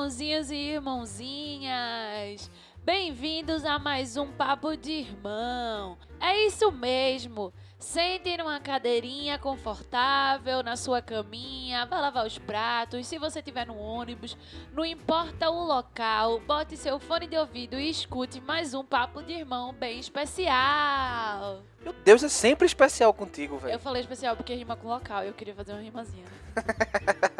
irmãozinhos e irmãozinhas! Bem-vindos a mais um Papo de Irmão. É isso mesmo. Sente numa cadeirinha confortável, na sua caminha, vá lavar os pratos. Se você estiver no ônibus, não importa o local, bote seu fone de ouvido e escute mais um Papo de Irmão bem especial. Meu Deus, é sempre especial contigo, velho. Eu falei especial porque rima com local, eu queria fazer uma rimazinha.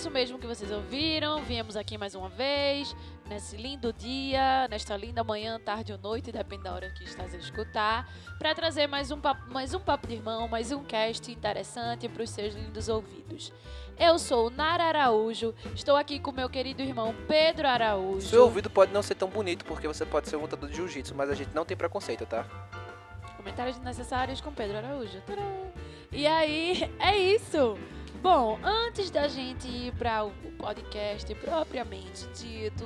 Isso mesmo que vocês ouviram. Viemos aqui mais uma vez, nesse lindo dia, nesta linda manhã, tarde ou noite, depende da hora que estás a escutar, para trazer mais um, papo, mais um papo de irmão, mais um cast interessante para os seus lindos ouvidos. Eu sou Nara Araújo, estou aqui com meu querido irmão Pedro Araújo. Seu ouvido pode não ser tão bonito porque você pode ser um lutador de jiu-jitsu, mas a gente não tem preconceito, tá? Comentários necessários com Pedro Araújo. Tadã! E aí, é isso. Bom, antes da gente ir para o podcast propriamente dito,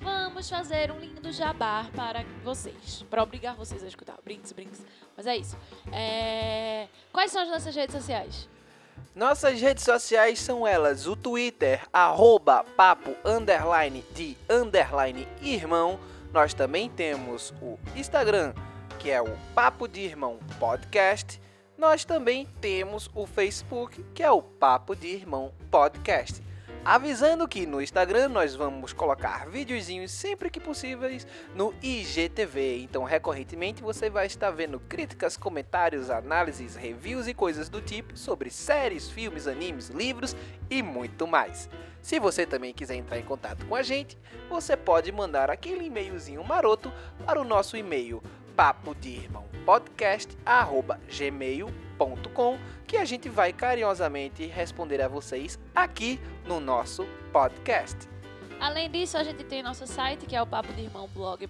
vamos fazer um lindo jabá para vocês, para obrigar vocês a escutar. Brinks, brinks. Mas é isso. É, Quais são as nossas redes sociais? Nossas redes sociais são elas: o Twitter, arroba papo underline de underline irmão. Nós também temos o Instagram, que é o Papo de Irmão Podcast. Nós também temos o Facebook, que é o Papo de Irmão Podcast. Avisando que no Instagram nós vamos colocar videozinhos sempre que possíveis no IGTV. Então, recorrentemente você vai estar vendo críticas, comentários, análises, reviews e coisas do tipo sobre séries, filmes, animes, livros e muito mais. Se você também quiser entrar em contato com a gente, você pode mandar aquele e-mailzinho maroto para o nosso e-mail papo de irmão podcast@gmail.com que a gente vai carinhosamente responder a vocês aqui no nosso podcast. Além disso, a gente tem nosso site, que é o Papo de Irmão Blog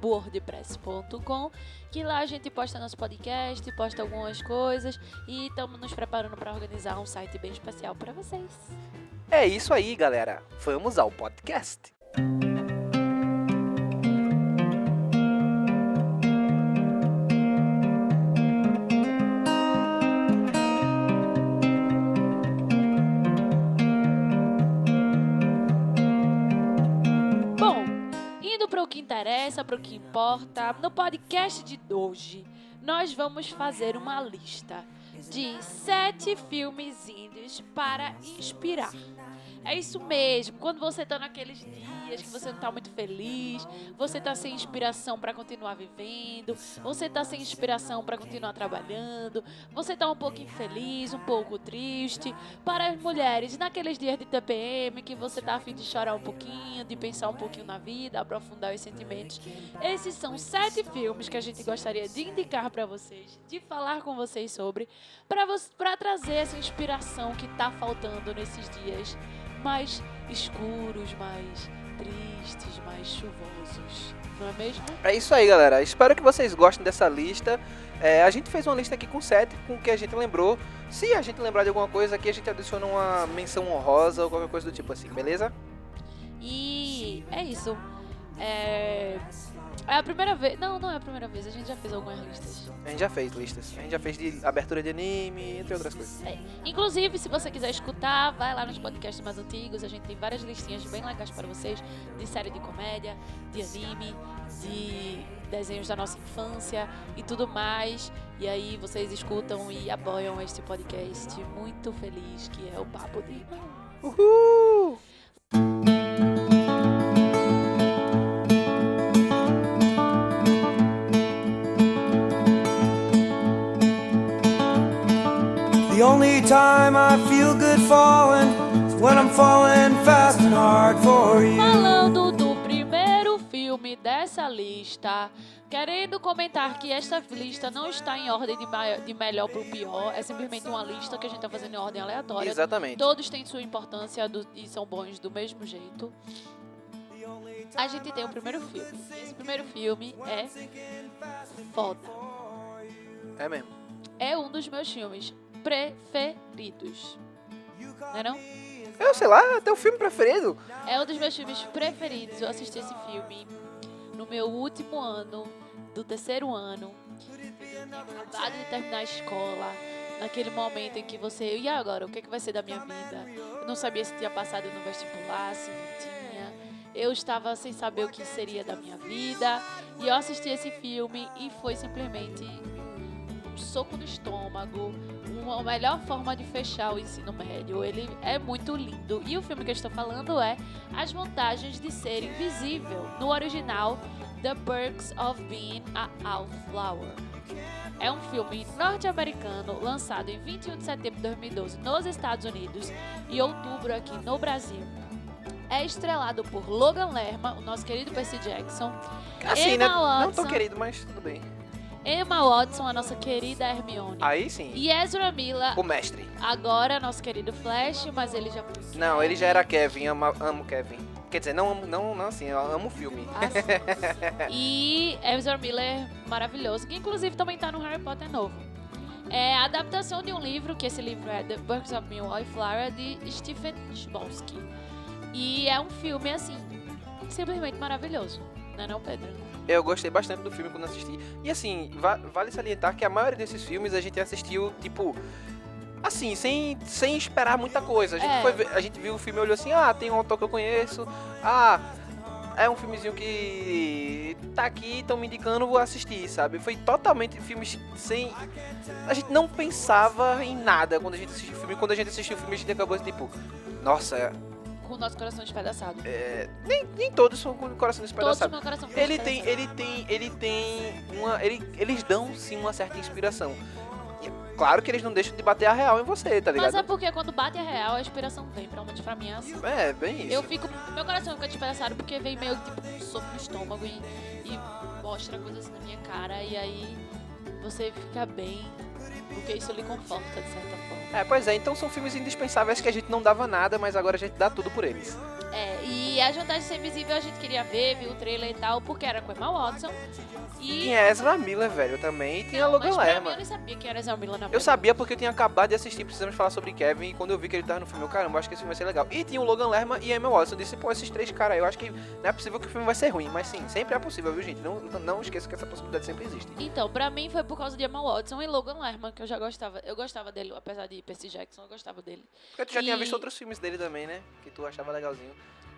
wordpress.com, que lá a gente posta nosso podcast, posta algumas coisas e estamos nos preparando para organizar um site bem especial para vocês. É isso aí, galera. Vamos ao podcast. Bom, interessa, para o que importa, no podcast de hoje nós vamos fazer uma lista de sete filmes índios para inspirar. É isso mesmo. Quando você tá naqueles dias que você não tá muito feliz, você tá sem inspiração para continuar vivendo, você tá sem inspiração para continuar trabalhando, você tá um pouco infeliz, um pouco triste. Para as mulheres, naqueles dias de TPM que você tá a fim de chorar um pouquinho, de pensar um pouquinho na vida, aprofundar os sentimentos. Esses são sete filmes que a gente gostaria de indicar para vocês, de falar com vocês sobre, para trazer essa inspiração que tá faltando nesses dias mais escuros, mais tristes, mais chuvosos. Não é mesmo? É isso aí, galera. Espero que vocês gostem dessa lista. É, a gente fez uma lista aqui com sete, com o que a gente lembrou. Se a gente lembrar de alguma coisa aqui, a gente adiciona uma menção honrosa ou qualquer coisa do tipo assim, beleza? E é isso. É... é a primeira vez. Não, não é a primeira vez. A gente já fez algumas listas. A gente já fez listas. A gente já fez de abertura de anime, entre outras coisas. É. Inclusive, se você quiser escutar, vai lá nos podcasts mais antigos. A gente tem várias listinhas bem legais para vocês de série de comédia, de anime, de desenhos da nossa infância e tudo mais. E aí vocês escutam e apoiam este podcast muito feliz que é o Papo de Irmão. Uhul! The only time I feel good falling is when I'm falling fast and hard for you. Falando do primeiro filme dessa essa lista, querendo comentar que esta lista não está em ordem de, mai- de melhor para o pior, é simplesmente uma lista que a gente está fazendo em ordem aleatória. Exatamente. Todos têm sua importância do- e são bons do mesmo jeito. A gente tem o primeiro filme. Esse primeiro filme é foda. É mesmo. É um dos meus filmes preferidos. Não é não? Eu sei lá, é teu filme preferido. É um dos meus filmes preferidos. Eu assisti esse filme no meu último ano, do terceiro ano. Acabado de terminar a escola. Naquele momento em que você. E agora? O que, é que vai ser da minha vida? Eu não sabia se tinha passado no vestibular, se não tinha. Eu estava sem saber o que seria da minha vida. E eu assisti esse filme e foi simplesmente um soco no estômago. Uma melhor forma de fechar o ensino médio. Ele é muito lindo. E o filme que eu estou falando é As Vantagens de Ser Invisível. No original, The Perks of Being a Wallflower. É um filme norte-americano lançado em 21 de setembro de 2012 nos Estados Unidos e outubro aqui no Brasil. É estrelado por Logan Lerma, o nosso querido Percy Jackson, Assim, Emma né? Não tão Watson. querido, mas tudo bem. Emma Watson, a nossa querida Hermione, Aí sim. e Ezra Miller, O mestre. agora nosso querido Flash, mas ele já foi Não, ele já era Kevin, ama, amo Kevin. Quer dizer, não amo, não, não assim, eu amo o filme. Assim. E Ezra Miller, maravilhoso, que inclusive também tá no Harry Potter novo. É a adaptação de um livro, que esse livro é The Birds of Being Wallflower, de Stephen Chbosky. E é um filme, assim, simplesmente maravilhoso. Não é não, Pedro? Eu gostei bastante do filme quando assisti. E assim, va- vale salientar que a maioria desses filmes a gente assistiu, tipo. Assim, sem, sem esperar muita coisa. A gente, É. foi a gente viu o filme e olhou assim, ah, tem um autor que eu conheço. Ah, é um filmezinho que tá aqui, estão me indicando, vou assistir, sabe? Foi totalmente filmes sem. A gente não pensava em nada quando a gente assistiu o filme. Quando a gente assistiu o filme, a gente acabou tipo. Nossa, Com o nosso coração despedaçado. é, nem, nem todos são com o coração Todos despedaçado. meu coração Ele tem, despedaçado. ele tem, ele tem uma, ele, eles dão sim uma certa inspiração. E é claro que eles não deixam de bater a real em você, tá Mas é ligado? porque quando bate a real, a inspiração vem. Pelo menos pra mim é assim. É, bem isso. Eu fico. Meu coração fica despedaçado porque vem meio tipo um soco no estômago e, e mostra coisas assim na minha cara. E aí você fica bem. Porque isso lhe conforta, de certa forma. É, pois é, então são filmes indispensáveis que a gente não dava nada, mas agora a gente dá tudo por eles. É, e a Jantar de Ser Invisível a gente queria ver, viu o trailer e tal, porque era com Emma Watson. E. Tinha Ezra Miller, velho, também, e tinha Não, Logan Lerman. eu nem sabia que era Ezra Miller na Eu verdade. sabia porque eu tinha acabado de assistir Precisamos Falar Sobre Kevin e quando eu vi que ele tava no filme, eu, caramba, acho que esse filme vai ser legal. E tinha o Logan Lerman e a Emma Watson. Eu disse, pô, esses três caras, eu acho que não é possível que o filme vai ser ruim. Mas sim, sempre é possível, viu, gente? Não, não, esqueça que essa possibilidade sempre existe. Então, pra mim foi por causa de Emma Watson e Logan Lerman, que eu já gostava. Eu gostava dele, apesar de Percy Jackson, eu gostava dele. Porque tu já tinha E- visto outros filmes dele também, né? Que tu achava legalzinho.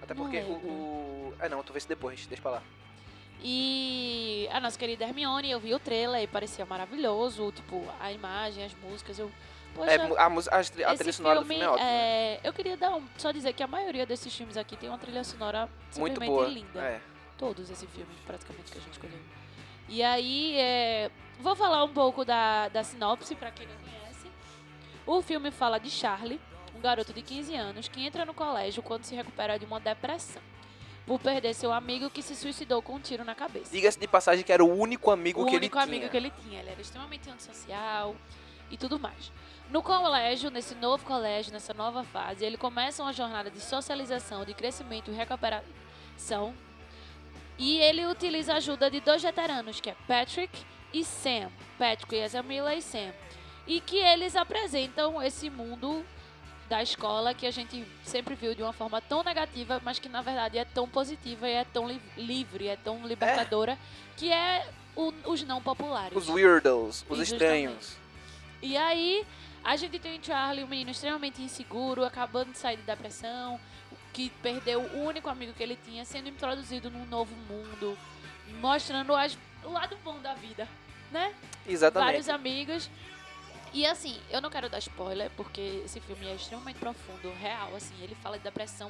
Até Não porque o, o. É não, tu vê isso depois, deixa pra lá. E a nossa querida Hermione, eu vi o trailer e parecia maravilhoso, tipo, a imagem, as músicas, eu... Poxa, É, a, a, a trilha sonora do filme, filme é ótima. é, eu queria dar um, só dizer que a maioria desses filmes aqui tem uma trilha sonora Muito boa. linda. É. Todos esses filmes, praticamente, que a gente escolheu. E aí, é, vou falar um pouco da, da sinopse, pra quem não conhece. O filme fala de Charlie, um garoto de 15 anos que entra no colégio quando se recupera de uma depressão. Por perder seu amigo que se suicidou com um tiro na cabeça. Diga-se de passagem que era o único amigo o que único ele amigo tinha. que ele tinha. Ele era extremamente antissocial e tudo mais. No colégio, nesse novo colégio, nessa nova fase, ele começa uma jornada de socialização, de crescimento e recuperação. E ele utiliza a ajuda de dois veteranos, que é Patrick e Sam. Patrick e Ezra Miller e Sam. E que eles apresentam esse mundo da escola que a gente sempre viu de uma forma tão negativa, mas que na verdade é tão positiva e é tão li- livre, é tão libertadora, que é o- os não populares. Os weirdos, os estranhos. E aí, a gente tem o Charlie, um menino extremamente inseguro, acabando de sair de depressão, que perdeu o único amigo que ele tinha, sendo introduzido num novo mundo, mostrando as- o lado bom da vida, né? Exatamente. Vários amigos. E assim, eu não quero dar spoiler, porque esse filme é extremamente profundo, real, assim. Ele fala de depressão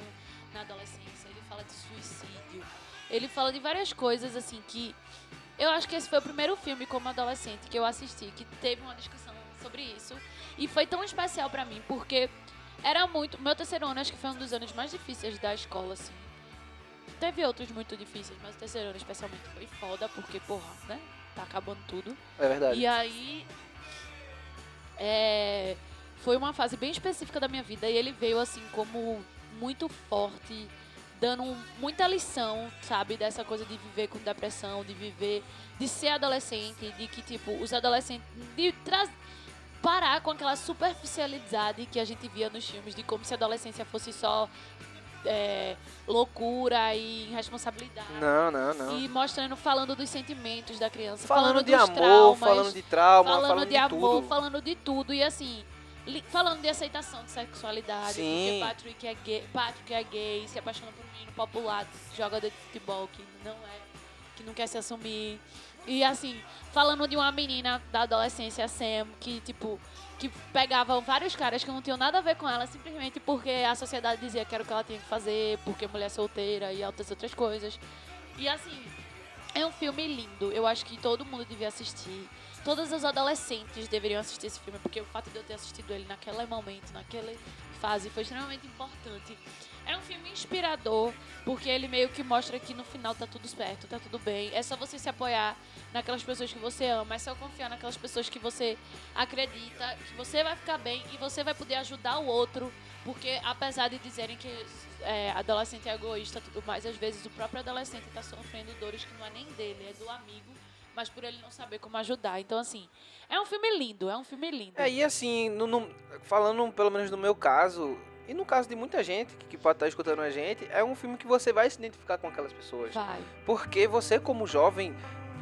na adolescência, ele fala de suicídio, ele fala de várias coisas, assim, que... Eu acho que esse foi o primeiro filme como adolescente que eu assisti, que teve uma discussão sobre isso. E foi tão especial pra mim, porque era muito... Meu terceiro ano, acho que foi um dos anos mais difíceis da escola, assim. teve outros muito difíceis, mas o terceiro ano especialmente foi foda, porque, porra, né? Tá acabando tudo. É verdade. E aí. É, foi uma fase bem específica da minha vida e ele veio assim como muito forte, dando muita lição, sabe, dessa coisa de viver com depressão, de viver, de ser adolescente, de que tipo os adolescentes de tra- parar com aquela superficialidade que a gente via nos filmes de como se a adolescência fosse só é, loucura e irresponsabilidade. Não, não, não. E mostrando, falando dos sentimentos da criança, Falando, falando, de dos amor, traumas, falando de trauma, falando, falando, de, de, amor, tudo. falando de tudo e assim, falando de aceitação de sexualidade, Sim. porque Patrick é gay, Patrick é gay, se apaixona por um menino popular, jogador de futebol que não é, que não quer se assumir. E assim, falando de uma menina da adolescência, Sam, que tipo, que pegava vários caras que não tinham nada a ver com ela, simplesmente porque a sociedade dizia que era o que ela tinha que fazer, porque mulher solteira e outras outras coisas. E assim, é um filme lindo. Eu acho que todo mundo devia assistir. Todos os adolescentes deveriam assistir esse filme, porque o fato de eu ter assistido ele naquele momento, naquela fase, foi extremamente importante. É um filme inspirador, porque ele meio que mostra que no final tá tudo certo, tá tudo bem. É só você se apoiar naquelas pessoas que você ama, é só confiar naquelas pessoas que você acredita, que você vai ficar bem e você vai poder ajudar o outro. Porque apesar de dizerem que é, adolescente é egoísta tudo mais, às vezes o próprio adolescente tá sofrendo dores que não é nem dele, é do amigo, mas por ele não saber como ajudar. Então, assim, é um filme lindo, é um filme lindo. É, e assim, no- no- falando pelo menos no meu caso, e no caso de muita gente que, que pode estar escutando a gente, é um filme que você vai se identificar com aquelas pessoas. Vai. Porque você, como jovem,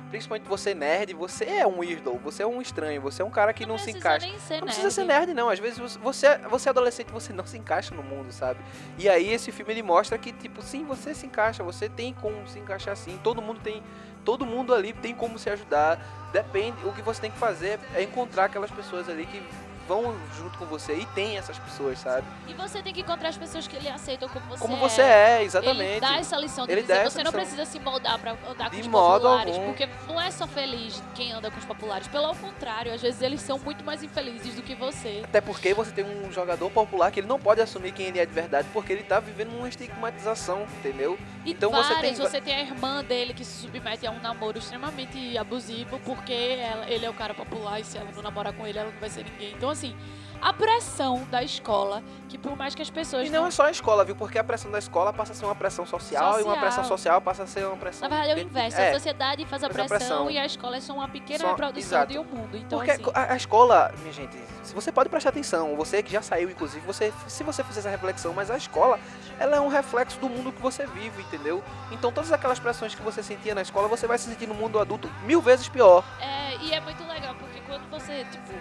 principalmente você nerd, você é um weirdo, você é um estranho, você é um cara que não, se precisa encaixa. Não nerd. precisa ser nerd, não. Às vezes você- você, você é adolescente, você não se encaixa no mundo, sabe? E aí esse filme ele mostra que, tipo, sim, você se encaixa, você tem como se encaixar sim. Todo mundo tem. Todo mundo ali tem como se ajudar. Depende. O que você tem que fazer é encontrar aquelas pessoas ali que vão junto com você. E tem essas pessoas, sabe? E você tem que encontrar as pessoas que lhe aceitam como você Como é. você é, Ele exatamente. dá essa lição de Ele dizer, você não precisa se moldar pra andar com De os modo populares, algum. porque não é só feliz quem anda com os populares. Pelo contrário, às vezes eles são muito mais infelizes do que você. Até porque você tem um jogador popular que ele não pode assumir quem ele é de verdade, porque ele tá vivendo uma estigmatização, entendeu? E Então você várias, tem- você tem a irmã dele que se submete a um namoro extremamente abusivo, porque ela- ele é o cara popular e se ela não namorar com ele, ela não vai ser ninguém. Então, assim, a pressão da escola, que por mais que as pessoas E não é só a escola, viu? Porque a pressão da escola passa a ser uma pressão social, e uma Social. pressão social passa a ser uma pressão. Na verdade, é o inverso. É, A sociedade faz a faz a pressão, pressão. e a escola é só uma pequena Só- reprodução exato. de um mundo. Então, Porque assim, a, a escola, minha gente, se você pode prestar atenção, você que já saiu, inclusive, você, se você fizer essa reflexão, mas a escola, ela é um reflexo do mundo que você vive, entendeu? Então todas aquelas pressões que você sentia na escola, você vai se sentir no mundo adulto mil vezes pior. É, e é muito legal, porque quando você, tipo,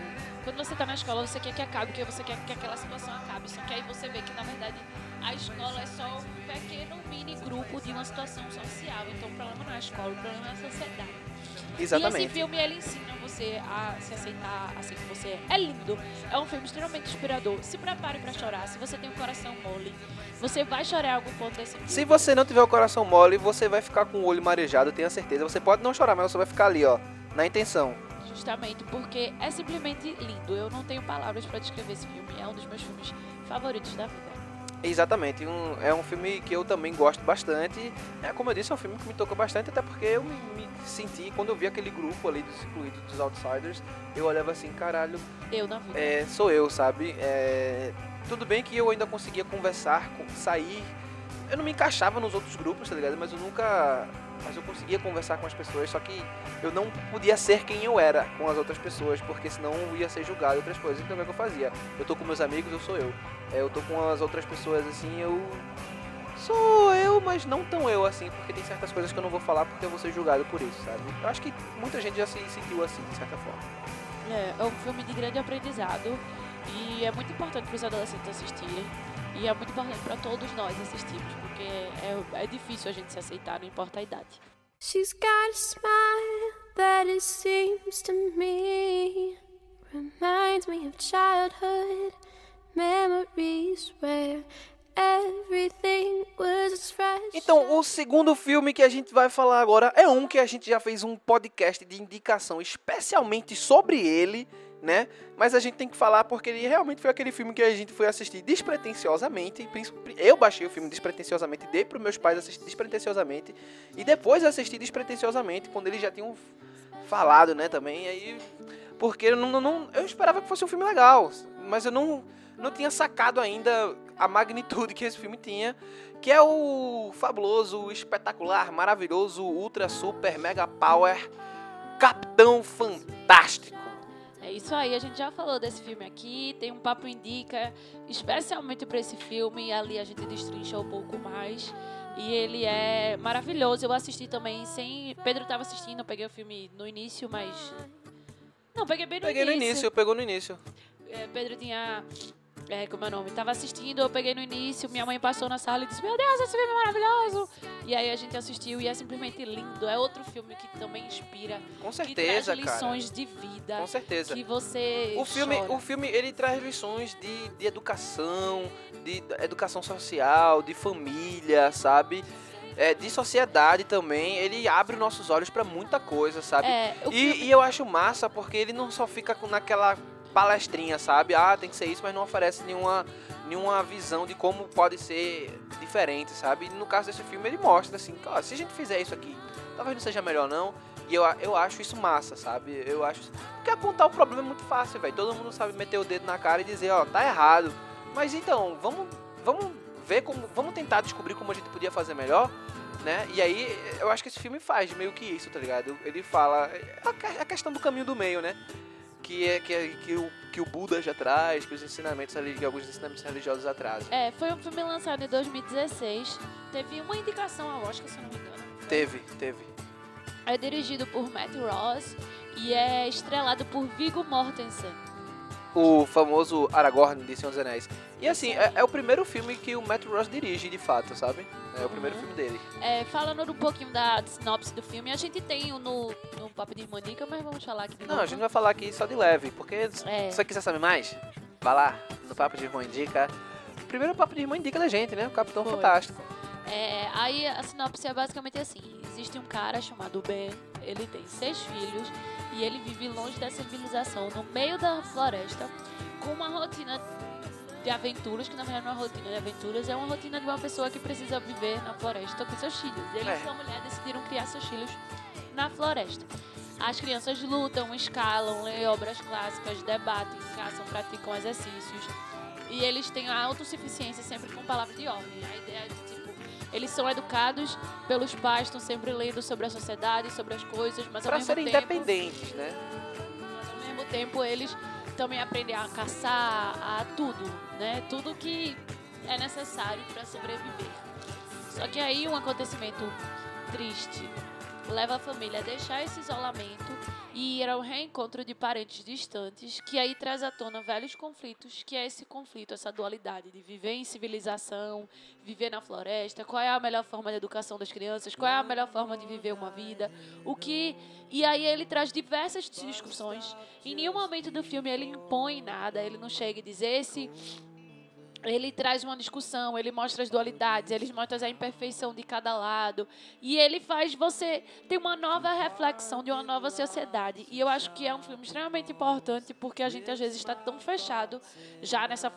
quando você tá na escola, você quer que acabe, porque você quer que aquela situação acabe. Só que aí você vê que, na verdade, a escola é só um pequeno mini grupo de uma situação social. Então o problema não é a escola, o problema é a sociedade. E esse Exatamente. filme, ele ensina você a se aceitar assim como você é. É lindo. É um filme extremamente inspirador. Se prepare pra chorar. Se você tem um coração mole, você vai chorar em algum ponto desse filme. Se você não tiver o coração mole, você vai ficar com o olho marejado, tenha certeza. Você pode não chorar, mas você vai ficar ali, ó, na intenção. Justamente porque é simplesmente lindo. Eu não tenho palavras pra descrever esse filme. É um dos meus filmes favoritos da vida. Exatamente, um- é um filme que eu também gosto bastante. É, como eu disse, é um filme que me tocou bastante, até porque eu me, me senti, quando eu vi aquele grupo ali dos excluídos, dos outsiders, eu olhava assim, caralho, Eu na vida. é, sou eu, sabe? É, tudo bem que eu ainda conseguia conversar, sair. Eu não me encaixava nos outros grupos, tá ligado? Mas eu nunca. Mas eu conseguia conversar com as pessoas, só que eu não podia ser quem eu era com as outras pessoas, porque senão eu ia ser julgado outras coisas. Então o que, é que eu fazia? Eu tô com meus amigos, eu sou eu. É, eu tô com as outras pessoas assim, eu. Sou eu, mas não tão eu assim, porque tem certas coisas que eu não vou falar porque eu vou ser julgado por isso, sabe? Eu acho que muita gente já se sentiu assim, de certa forma. É, é um filme de grande aprendizado e é muito importante para os adolescentes assistirem. E é muito importante para todos nós assistirmos, porque é, é difícil a gente se aceitar, não importa a idade. She's got a smile that it seems to me reminds me of childhood memories where everything was as fresh. Então, o segundo filme que a gente vai falar agora é um que a gente já fez um podcast de indicação especialmente sobre ele. Né? Mas a gente tem que falar porque ele realmente foi aquele filme que a gente foi assistir despretensiosamente. Eu baixei o filme despretensiosamente, dei para meus pais assistir despretensiosamente e depois assisti despretensiosamente quando eles já tinham falado, né, também. Aí porque eu não, não eu esperava que fosse um filme legal, mas eu não não tinha sacado ainda a magnitude que esse filme tinha, que é o fabuloso, espetacular, maravilhoso, ultra super mega power Capitão Fantástico. É isso aí, a gente já falou desse filme aqui, tem um papo indica, especialmente para esse filme, e ali a gente destrincha um pouco mais. E ele é maravilhoso. Eu assisti também sem. Pedro estava assistindo, eu peguei o filme no início, mas. Não, peguei bem no Peguei no início, pegou no início. É, Pedro tinha. É, como é o nome? Tava assistindo, eu peguei no início, minha mãe passou na sala e disse: Meu Deus, esse filme é maravilhoso! E aí a gente assistiu e é simplesmente lindo. É outro filme que também inspira, Com que certeza, traz cara. lições de vida. Com certeza. Que você. O filme, chora. o filme ele traz lições de, de educação, de educação social, de família, sabe? É, de sociedade também. Ele abre nossos olhos pra muita coisa, sabe? É, o filme- E, e eu acho massa porque ele não só fica naquela palestrinha, sabe? Ah, tem que ser isso, mas não oferece nenhuma, nenhuma visão de como pode ser diferente, sabe? No caso desse filme ele mostra assim, ó, se a gente fizer isso aqui, talvez não seja melhor não. E eu, eu acho isso massa, sabe? Eu acho. Porque apontar o problema é muito fácil, velho. Todo mundo sabe meter o dedo na cara e dizer, ó, tá errado. Mas então, vamos, vamos ver como. Vamos tentar descobrir como a gente podia fazer melhor. Né? E aí, eu acho que esse filme faz meio que isso, tá ligado? Ele fala que- a questão do caminho do meio, né? Que é que, é- que, o, que o Buda já traz, que os ensinamentos que alguns ensinamentos religiosos atrasam. É, foi um filme lançado em 2016. Teve uma indicação ao Oscar, se não me engano. Foi. Teve, teve. É dirigido por Matt Ross e é estrelado por Viggo Mortensen. O famoso Aragorn de Senhor dos Anéis. E assim, é, é o primeiro filme que o Matt Ross dirige, de fato, sabe? É o primeiro Uhum. filme dele. É, falando um pouquinho da sinopse do filme, a gente tem no, no Papo de Irmãnica, mas vamos falar aqui de Não, novo. a gente vai falar aqui só de leve, porque se É. você quiser saber mais, vai lá no Papo de Irmão Indica. O primeiro Papo de Irmão Indica da gente, né? O Capitão Foi. Fantástico. É, aí a sinopse é basicamente assim: existe um cara chamado Ben, ele tem seis filhos e ele vive longe da civilização, no meio da floresta, com uma rotina de aventuras, que na verdade não é uma rotina de aventuras, é uma rotina de uma pessoa que precisa viver na floresta com seus filhos. Ele É. e sua mulher decidiram criar seus filhos na floresta. As crianças lutam, escalam, leem obras clássicas, debatem, caçam, praticam exercícios. E eles têm a autossuficiência sempre com palavra de ordem. A ideia de, tipo, eles são educados pelos pais, estão sempre lendo sobre a sociedade, sobre as coisas, mas ao Pra mesmo serem tempo... independentes, né? Mas ao mesmo tempo eles também aprendem a caçar, a tudo, né? Tudo que é necessário para sobreviver. Só que aí um acontecimento triste leva a família a deixar esse isolamento e ir ao reencontro de parentes distantes, que aí traz à tona velhos conflitos, que é esse conflito, essa dualidade de viver em civilização, viver na floresta, qual é a melhor forma de educação das crianças, qual é a melhor forma de viver uma vida, o que e aí ele traz diversas discussões. Em nenhum momento do filme ele impõe nada, ele não chega e diz esse ele traz uma discussão, ele mostra as dualidades, ele mostra a imperfeição de cada lado. E ele faz você ter uma nova reflexão de uma nova sociedade. E eu acho que é um filme extremamente importante porque a gente às vezes está tão fechado já nessa,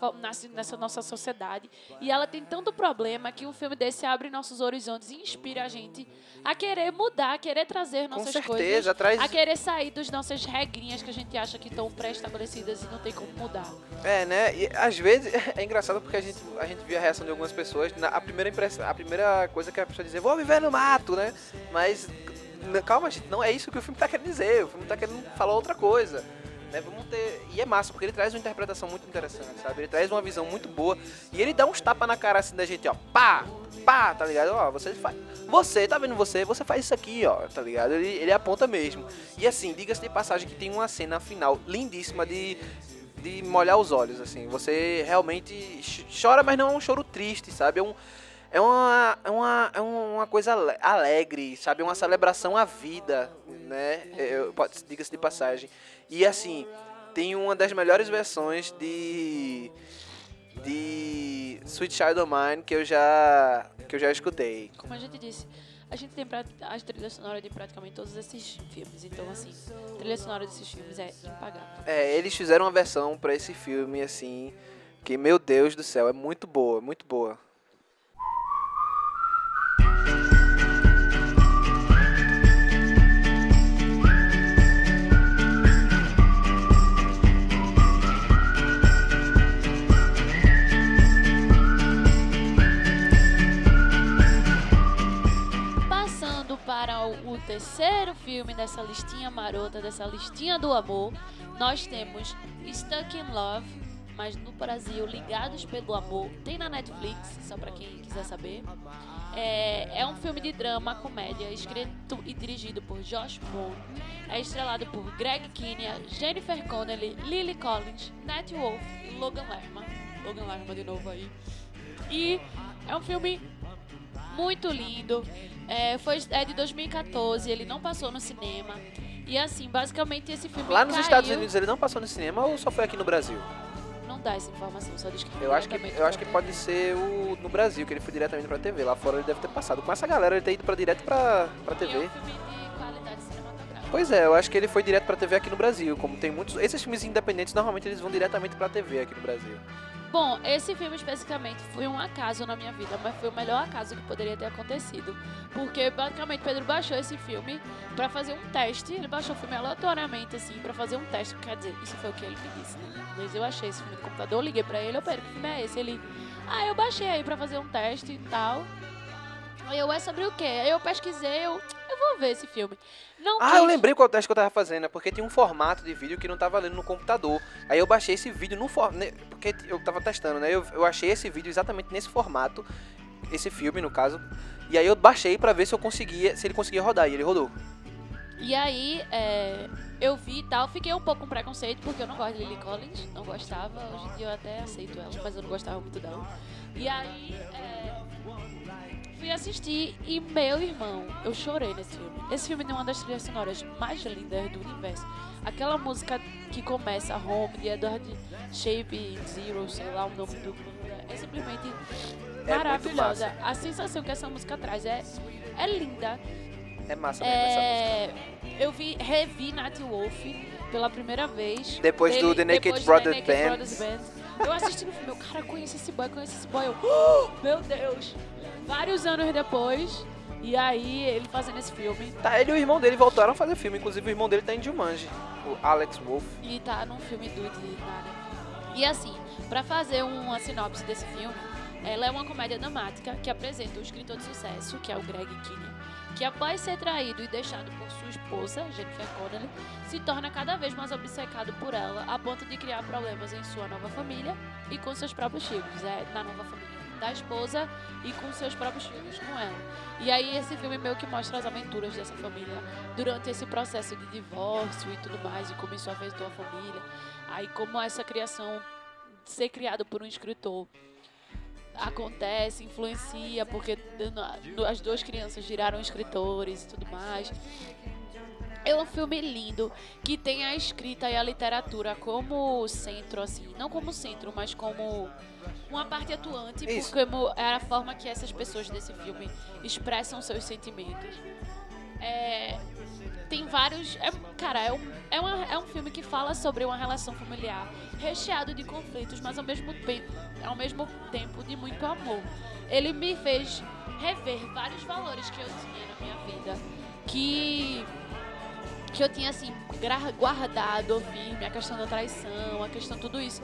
nessa, nossa sociedade. E ela tem tanto problema que um filme desse abre nossos horizontes e inspira a gente a querer mudar, a querer trazer nossas certeza, coisas. traz. A querer sair das nossas regrinhas que a gente acha que estão pré-estabelecidas e não tem como mudar. É, né? E às vezes é engraçado porque a gente, a gente vê a reação de algumas pessoas. Na, a, primeira impressão, a primeira coisa que a pessoa dizer, vou viver no mato, né? Mas calma, gente, não é isso que o filme tá querendo dizer. O filme tá querendo falar outra coisa. Né? Vamos ter. E é massa, porque ele traz uma interpretação muito interessante, sabe? Ele traz uma visão muito boa. E ele dá uns tapas na cara assim da gente, ó. Pá! Pá, tá ligado? Ó, você faz. Você, tá vendo você? Você faz isso aqui, ó, tá ligado? Ele, ele aponta mesmo. E assim, diga-se de passagem que tem uma cena final lindíssima de de molhar os olhos, assim. Você realmente ch- chora, mas não é um choro triste, sabe? É, um, é, uma, é, uma, é uma coisa ale- alegre, sabe? É uma celebração à vida, né? É, pode- Diga-se de passagem. E assim, tem uma das melhores versões de de Sweet Child of Mine que eu já que eu já escutei. Como a gente disse, a gente tem as trilhas sonoras de praticamente todos esses filmes. Então, assim, a trilha sonora desses filmes é impagável. É, eles fizeram uma versão pra esse filme, assim, que, meu Deus do céu, é muito boa, muito boa. Marota, dessa listinha do amor, nós temos Stuck in Love, mas no Brasil, Ligados pelo Amor, tem na Netflix, só para quem quiser saber. É, é um filme de drama, comédia, escrito e dirigido por Josh Moore. É estrelado por Greg Kinnear, Jennifer Connelly, Lily Collins, Nat Wolff e Logan Lerman. Logan Lerman de novo aí. E é um filme muito lindo. É, foi, é de 2014, ele não passou no cinema. E assim, basicamente esse filme Lá nos caiu- Estados Unidos ele não passou no cinema ou só foi aqui no Brasil? Não dá essa informação, só diz que Eu acho que, eu acho que pode ser o no Brasil, que ele foi diretamente pra TV. Lá fora ele deve ter passado. Com essa galera ele ter ido pra direto pra, pra TV. E é um filme de qualidade cinematográfica. Pois é, eu acho que ele foi direto pra TV aqui no Brasil. Como tem muitos. Esses filmes independentes normalmente eles vão diretamente pra TV aqui no Brasil. Bom, esse filme especificamente foi um acaso na minha vida, mas foi o melhor acaso que poderia ter acontecido. Porque basicamente Pedro baixou esse filme pra fazer um teste. Ele baixou o filme aleatoriamente, assim, pra fazer um teste. Quer dizer, isso foi o que ele me disse, né? Mas eu achei esse filme no computador, liguei pra ele, eu Pedro, que filme é esse? Ele, ah, eu baixei aí pra fazer um teste e tal. Aí eu, é sobre o quê? Aí eu pesquisei, eu, eu vou ver esse filme. Não Ah, eu lembrei qual teste que eu tava fazendo, é porque tinha um formato de vídeo que não tava lendo no computador. Aí eu baixei esse vídeo no formato. Porque eu tava testando, né? Eu, eu achei esse vídeo exatamente nesse formato, esse filme no caso. E aí eu baixei pra ver se eu conseguia, se ele conseguia rodar, e ele rodou. E aí, é, eu vi e tal, fiquei um pouco com preconceito, porque eu não gosto de Lily Collins, não gostava, hoje em dia eu até aceito ela, mas eu não gostava muito dela. E aí, é, fui assistir e, meu irmão, eu chorei nesse filme. Esse filme tem uma das trilhas sonoras mais lindas do universo. Aquela música que começa, Home, de Edward Shape Zero, sei lá o nome do banda, é simplesmente muito maravilhosa. A sensação que essa música traz é, é linda. É massa mesmo essa música. É, eu vi, revi Nat Wolf pela primeira vez. Depois do The Naked Brothers Band. Brothers Band. Eu assisti no filme, eu, cara, conheço esse boy, conheço esse boy. Eu, "Oh, meu Deus! Vários anos depois, e aí ele fazendo esse filme. Tá, ele e o irmão dele voltaram a fazer filme, inclusive o irmão dele tá em Jumanji, o Alex Wolf. E tá num filme do nada. E assim, pra fazer uma sinopse desse filme, ela é uma comédia dramática que apresenta o escritor de sucesso, que é o Greg Kinnear, que após ser traído e deixado por sua esposa, Jennifer Connelly, se torna cada vez mais obcecado por ela, a ponto de criar problemas em sua nova família e com seus próprios filhos, é, na nova família da esposa e com seus próprios filhos com ela. E aí esse filme meio que mostra as aventuras dessa família durante esse processo de divórcio e tudo mais, e como isso afetou a família. Aí como essa criação, ser criado por um escritor acontece, influencia, porque as duas crianças viraram escritores e tudo mais. É um filme lindo que tem a escrita e a literatura como centro, assim, não como centro, mas como uma parte atuante, Isso. porque é a forma que essas pessoas desse filme expressam seus sentimentos. É, tem vários. É, cara, é um, é, uma- é um filme que fala sobre uma relação familiar recheado de conflitos, mas ao mesmo, ao mesmo tempo de muito amor. Ele me fez rever vários valores que eu tinha na minha vida. Que que eu tinha assim guardado firme a questão da traição, a questão tudo isso,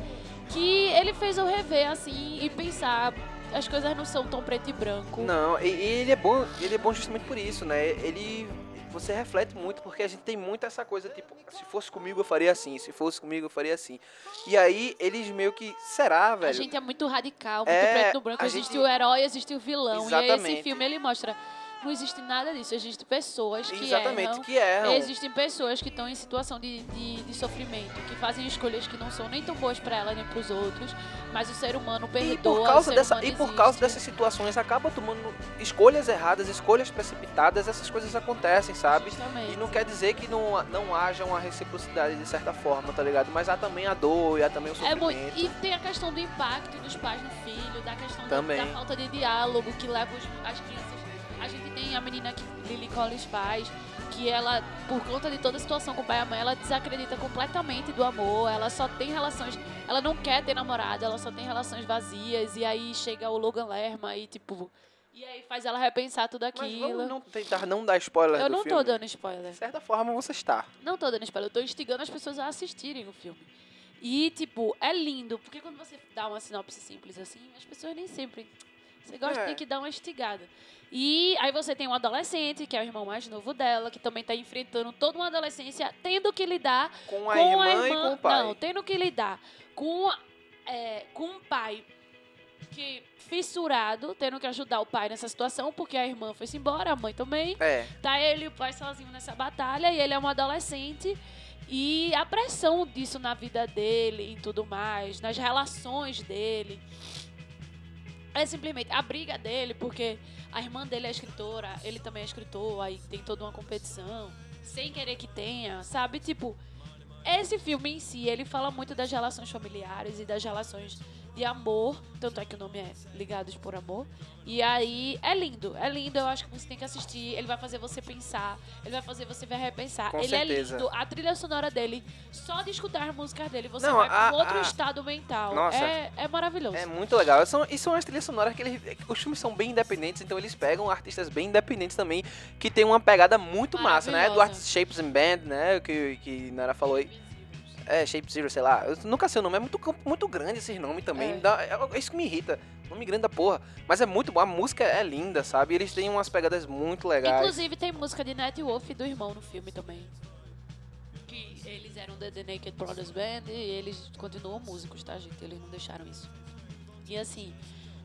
que ele fez eu rever assim e pensar as coisas não são tão preto e branco. Não, e, e ele é bom, ele é bom justamente por isso, né? Ele você reflete muito porque a gente tem muito essa coisa tipo, se fosse comigo eu faria assim, se fosse comigo eu faria assim. E aí eles meio que será, A velho? gente é muito radical, muito É, preto no branco. a Existe gente- o herói, existe o vilão. E aí Exatamente. esse filme ele mostra não existe nada disso. Existem pessoas que Exatamente, erram. que erram. Existem pessoas que estão em situação de, de, de sofrimento, que fazem escolhas que não são nem tão boas para ela nem para os outros, mas o ser humano perdoa. E por o causa dessa e por causa dessas situações acaba tomando escolhas erradas, escolhas precipitadas, essas coisas acontecem, sabe? Justamente. E não quer dizer que não, não haja uma reciprocidade de certa forma, tá ligado? Mas há também a dor e há também o É sofrimento. muito, e tem a questão do impacto dos pais no filho, da questão da, da falta de diálogo que leva os- as crianças. A gente tem a menina que Lily Collins faz, que ela, por conta de toda a situação com o pai e a mãe, ela desacredita completamente do amor, ela só tem relações, ela não quer ter namorado, ela só tem relações vazias, e aí chega o Logan Lerma e tipo, e aí faz ela repensar tudo Mas aquilo. vamos não tentar não dar spoiler Eu não filme. tô dando spoiler. De certa forma, você está. Não tô dando spoiler, eu tô instigando as pessoas a assistirem o filme. E, tipo, é lindo, porque quando você dá uma sinopse simples assim, as pessoas nem sempre. Você gosta, É. tem que dar uma instigada. E aí você tem um adolescente, que é o irmão mais novo dela, que também tá enfrentando toda uma adolescência, tendo que lidar Com a com irmã, a e irmã. com o pai. Não, tendo que lidar com, é, com um pai que fissurado, tendo que ajudar o pai nessa situação, porque a irmã foi-se embora, a mãe também. É. Tá ele e o pai sozinho nessa batalha e ele é um adolescente. E a pressão disso na vida dele e tudo mais, nas relações dele. É simplesmente a briga dele, porque a irmã dele é escritora, ele também é escritor, aí tem toda uma competição, sem querer que tenha, sabe? Tipo, esse filme em si, ele fala muito das relações familiares e das relações de amor, tanto é que o nome é Ligados por Amor. E aí é lindo, é lindo, eu acho que você tem que assistir, ele vai fazer você pensar, ele vai fazer você ver repensar. Com ele certeza. é lindo, a trilha sonora dele, só de escutar as músicas dele, você Não, vai pra a- um outro a- estado mental. Nossa. É, é maravilhoso. É muito legal. São, e são as trilhas sonoras que eles. Os filmes são bem independentes, então eles pegam artistas bem independentes também, que tem uma pegada muito massa, né? Maravilhosa. Eduardo Shapes and Band, né? Que, que Nara falou aí. É, Shape Zero, sei lá. Eu nunca sei o nome, é muito, muito grande esse nome também. É. Dá- é, é isso que me irrita. Nome grande da porra. Mas é muito bom, a música é linda, sabe? Eles têm umas pegadas muito legais. Inclusive tem música de Night Wolf e do irmão no filme também. Que eles eram da The Naked Brothers Band e eles continuam músicos, tá, gente? Eles não deixaram isso. E assim,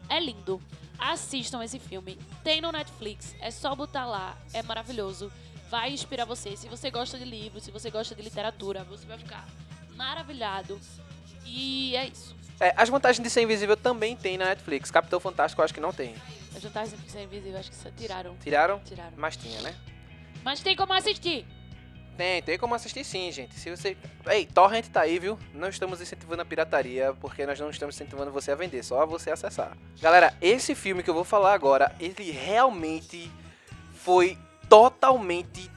é lindo. Assistam esse filme. Tem no Netflix. É só botar lá. É maravilhoso. Vai inspirar você. Se você gosta de livros, se você gosta de literatura, você vai ficar maravilhado. E é isso. É, as vantagens de ser invisível também tem na Netflix. Capitão Fantástico eu acho que não tem. As vantagens de ser invisível, acho que só tiraram. Tiraram? Tiraram. Mas tinha, né? Mas tem como assistir. Tem, tem como assistir sim, gente. Se você. Ei, Torrent tá aí, viu? Não estamos incentivando a pirataria, porque nós não estamos incentivando você a vender, só você acessar. Galera, esse filme que eu vou falar agora, ele realmente foi totalmente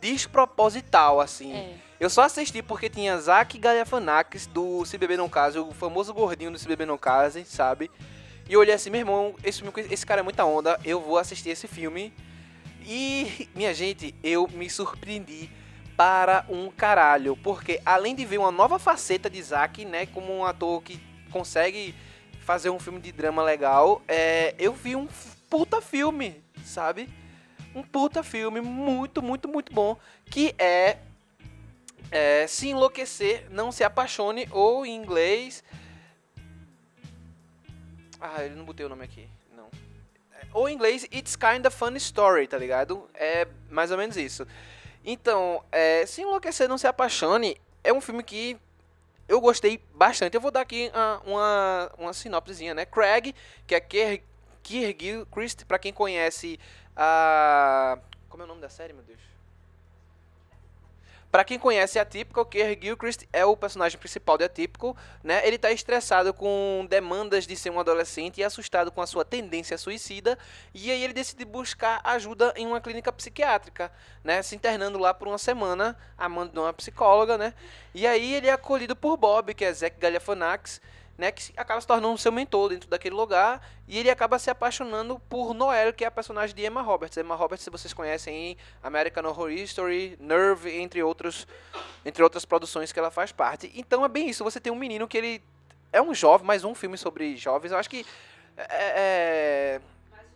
desproposital, assim. É. Eu só assisti porque tinha Zack Galifianakis do Se Beber Não Case, o famoso gordinho do Se Beber Não Case, sabe? E eu olhei assim, meu irmão, esse, esse cara é muita onda, eu vou assistir esse filme. E, minha gente, eu me surpreendi para um caralho, porque além de ver uma nova faceta de Zack, né, como um ator que consegue fazer um filme de drama legal, é, eu vi um puta filme, sabe? Um puta filme muito, muito, muito bom, que é é, se enlouquecer, não se apaixone, ou em inglês. Ah, ele não botei o nome aqui. Não. É, Ou em inglês, It's Kinda Funny Story, tá ligado? É mais ou menos isso. Então, é, se enlouquecer, não se apaixone, é um filme que eu gostei bastante. Eu vou dar aqui ah, uma, uma sinopsezinha, né? Craig, que é Kier, Kier Gilchrist, pra quem conhece a... Como é o nome da série, meu Deus? Pra quem conhece Atypical, Kier Gilchrist é o personagem principal de Atypical, né? Ele tá estressado com demandas de ser um adolescente e assustado com a sua tendência suicida, e aí ele decide buscar ajuda em uma clínica psiquiátrica, né? Se internando lá por uma semana, a mando de uma psicóloga, né? E aí ele é acolhido por Bob, que é Zack Galifianakis, né, que se- acaba se tornando seu mentor dentro daquele lugar, e ele acaba se apaixonando por Noelle, que é a personagem de Emma Roberts. Emma Roberts, se vocês conhecem em American Horror Story, Nerve, entre outros, entre outras produções que ela faz parte. Então é bem isso, você tem um menino que ele é um jovem, mais um filme sobre jovens, eu acho que é, é- Mas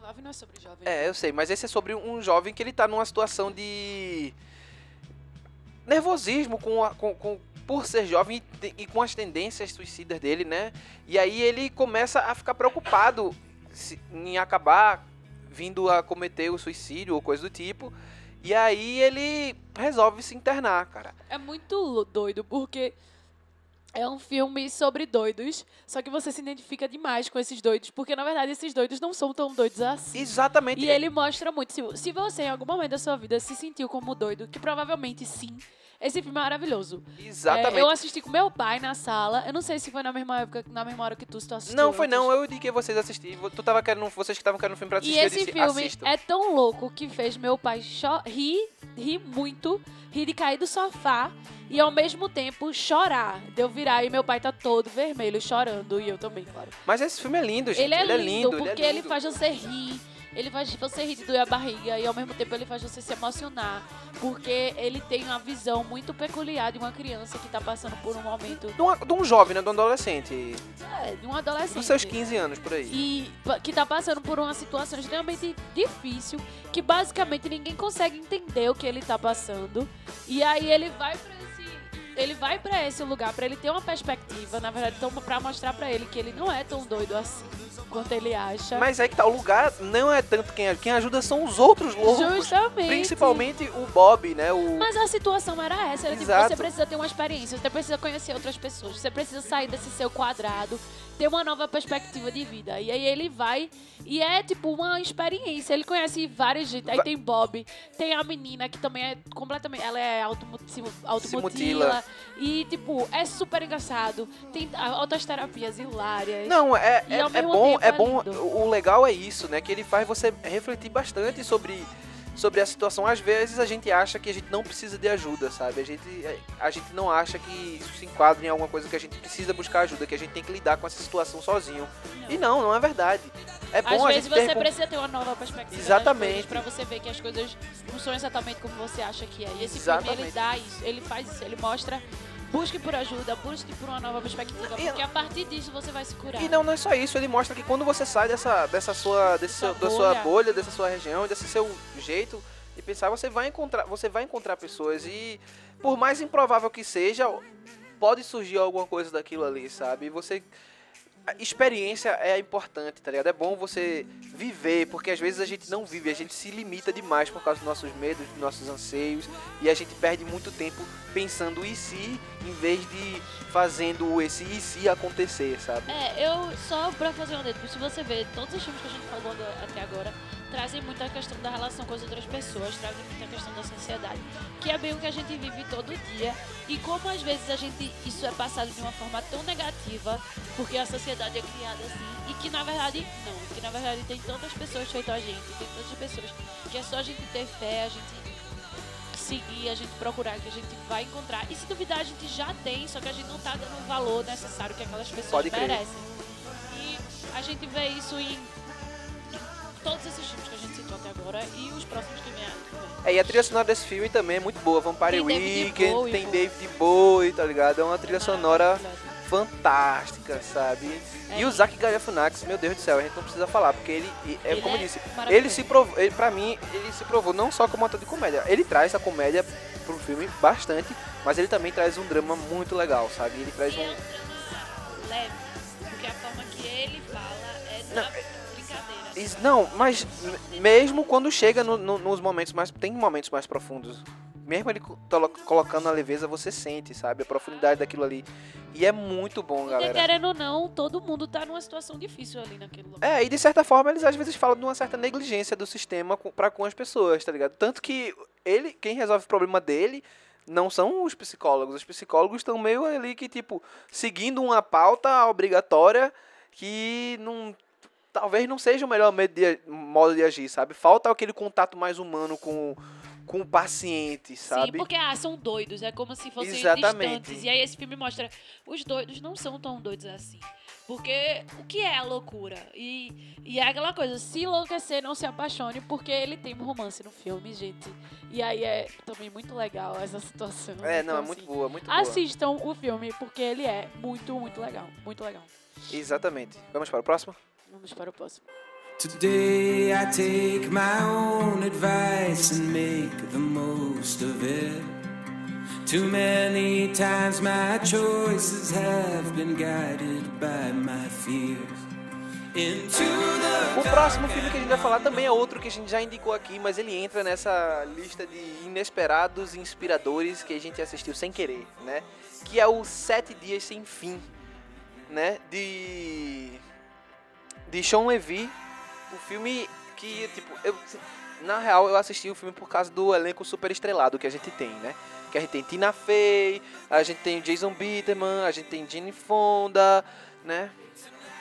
o Love não é sobre jovem. é, eu sei, mas esse é sobre um jovem que ele tá numa situação de nervosismo com, a- com, com- por ser jovem e, e com as tendências suicidas dele, né? E aí ele começa a ficar preocupado se- em acabar vindo a cometer o suicídio ou coisa do tipo. E aí ele resolve se internar, cara. É muito doido, porque É um filme sobre doidos, só que você se identifica demais com esses doidos, porque na verdade esses doidos não são tão doidos assim. Exatamente. E ele mostra muito. Se, se você em algum momento da sua vida se sentiu como doido, que provavelmente sim, esse filme é maravilhoso. Exatamente. É, eu assisti com meu pai na sala. Eu não sei se foi na mesma época, na mesma hora que tu, tu assistiu. Não, foi antes. não. Eu indiquei vocês assistir. Tu tava querendo, vocês que estavam querendo um filme pra assistir, E esse disse, filme assistam. é tão louco que fez meu pai rir, rir muito, rir de cair do sofá e ao mesmo tempo chorar. De eu virar e meu pai tá todo vermelho, chorando. E eu também, claro. Mas esse filme é lindo, gente. Ele é lindo, lindo, porque ele, é ele lindo. faz você rir. Ele faz você rir de doer a barriga e ao mesmo tempo ele faz você se emocionar. Porque ele tem uma visão muito peculiar de uma criança que tá passando por um momento. De, uma- de um jovem, né? De um adolescente. É, de um adolescente. Dos seus 15 anos, por aí. E que tá passando por uma situação extremamente difícil, que basicamente ninguém consegue entender o que ele tá passando. E aí ele vai pra esse ele vai para esse lugar pra ele ter uma perspectiva, na verdade, então para mostrar pra ele que ele não é tão doido assim quanto ele acha. Mas aí que tá, o lugar não é tanto quem ajuda. Quem ajuda são os outros loucos. Justamente. Principalmente o Bob, né? O... Mas a situação era essa, era tipo, Exato. você precisa ter uma experiência, você precisa conhecer outras pessoas, você precisa sair desse seu quadrado, ter uma nova perspectiva de vida. E aí ele vai e é tipo uma experiência. Ele conhece vários jeitos. Aí tem Bob, tem a menina que também é completamente, ela é automutila mutila. E tipo, é super engraçado. Tem altas terapias hilárias. Não, é, é, ao é mesmo bom, é é bom. O legal é isso, né? Que ele faz você refletir bastante sobre, sobre a situação. Às vezes a gente acha que a gente não precisa de ajuda, sabe? A gente, a gente não acha que isso se enquadra em alguma coisa que a gente precisa buscar ajuda, que a gente tem que lidar com essa situação sozinho. E não, não é verdade. É bom Às vezes ter você com- precisa ter uma nova perspectiva. Exatamente. Para você ver que as coisas não são exatamente como você acha que é. E esse Exatamente. filme ele dá isso, ele faz isso, ele mostra. Busque por ajuda, busque por uma nova perspectiva, porque a partir disso você vai se curar. E não, não é só isso, ele mostra que quando você sai dessa, dessa sua, desse Sua seu- da sua bolha. bolha, dessa sua região, desse seu jeito de pensar, você vai encontrar, você vai encontrar pessoas e por mais improvável que seja, pode surgir alguma coisa daquilo ali, sabe? E você experiência é importante, tá ligado? É bom você viver, porque às vezes a gente não vive, a gente se limita demais por causa dos nossos medos, dos nossos anseios, e a gente perde muito tempo pensando e se, em vez de fazendo esse e se acontecer, sabe? É, eu só pra fazer um dedo, se você ver, todos os filmes que a gente falou até agora trazem muita questão da relação com as outras pessoas, trazem muita questão da sociedade, que é bem o que a gente vive todo dia. E como às vezes a gente isso é passado de uma forma tão negativa, porque a sociedade é criada assim, e que na verdade não, que na verdade tem tantas pessoas feito a gente, tem tantas pessoas que é só a gente ter fé, a gente seguir, a gente procurar, que a gente vai encontrar. E se duvidar, a gente já tem, só que a gente não tá dando o valor necessário que aquelas pessoas merecem. E a gente vê isso em, todos esses filmes que a gente citou até agora e os próximos que vêm. É, e a trilha sonora desse filme também é muito boa. Vampire Tem David Weekend, Bowie, tem. David Bowie, tá ligado? É uma trilha sonora. Fantástica, sabe? É. E o Zach Galifianakis, meu Deus do céu, a gente não precisa falar, porque ele, é Ele como é eu disse, ele se provou, ele, pra mim, ele se provou não só como ator de comédia, ele traz a comédia pro filme bastante, mas ele também traz um drama muito legal, sabe? Ele traz E é um... um drama leve, porque a forma que ele fala é Não, na brincadeira. Isso- Não, mas mesmo quando chega no- no- nos momentos mais. Tem momentos mais profundos. Mesmo ele colocando a leveza, você sente, sabe? A profundidade daquilo ali. E é muito bom, Porque galera. querendo ou não, todo mundo tá numa situação difícil ali naquele lugar. É, e de certa forma eles às vezes falam de uma certa negligência do sistema com, pra com as pessoas, tá ligado? Tanto que ele, quem resolve o problema dele não são os psicólogos. Os psicólogos estão meio ali que, tipo, seguindo uma pauta obrigatória que não. Talvez não seja o melhor de- modo de agir, sabe? Falta aquele contato mais humano com, com o paciente, sabe? Sim, porque ah, são doidos, é como se fossem Exatamente. distantes. E aí esse filme mostra os doidos não são tão doidos assim. Porque o que é a loucura? E, e é aquela coisa, se enlouquecer, não se apaixone, porque ele tem um romance no filme, gente. E aí é também muito legal essa situação. É, não, Então, é muito assim, boa, muito boa. Assistam o filme, porque ele é muito, muito legal. Muito legal. Exatamente. Vamos para o próximo? Vamos para o próximo. Today I take my own advice and make the most of it. Too many times my choices have been guided by my fears. into the O próximo filme que a gente vai falar também é outro que a gente já indicou aqui, mas ele entra nessa lista de inesperados e inspiradores que a gente assistiu sem querer, né? Que é o Sete Dias Sem Fim, né? De de Sean Levy, o filme que tipo eu na real eu assisti o filme por causa do elenco super estrelado que a gente tem, né? Que a gente tem Tina Fey, a gente tem Jason Bateman, a gente tem Jane Fonda, né?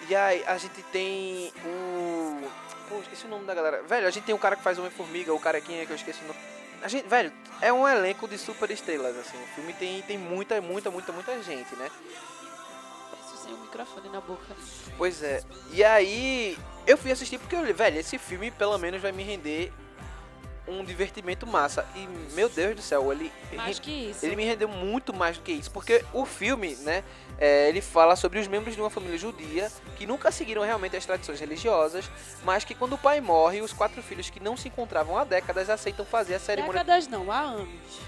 E aí a gente tem o. Pô, esqueci o nome da galera. Velho, a gente tem o cara que faz Homem-Formiga, o carequinha que eu esqueci o nome. A gente, velho, é um elenco de super estrelas, assim. O filme tem, tem muita, muita, muita, muita gente, né? O microfone na boca. Pois é. E aí, eu fui assistir porque, eu falei, velho, esse filme pelo menos vai me render um divertimento massa. E, meu Deus do céu, ele. Mais que isso. Ele me rendeu muito mais do que isso, porque o filme, né, é, ele fala sobre os membros de uma família judia que nunca seguiram realmente as tradições religiosas, mas que quando o pai morre, os quatro filhos que não se encontravam há décadas aceitam fazer a cerimônia Décadas não, há anos.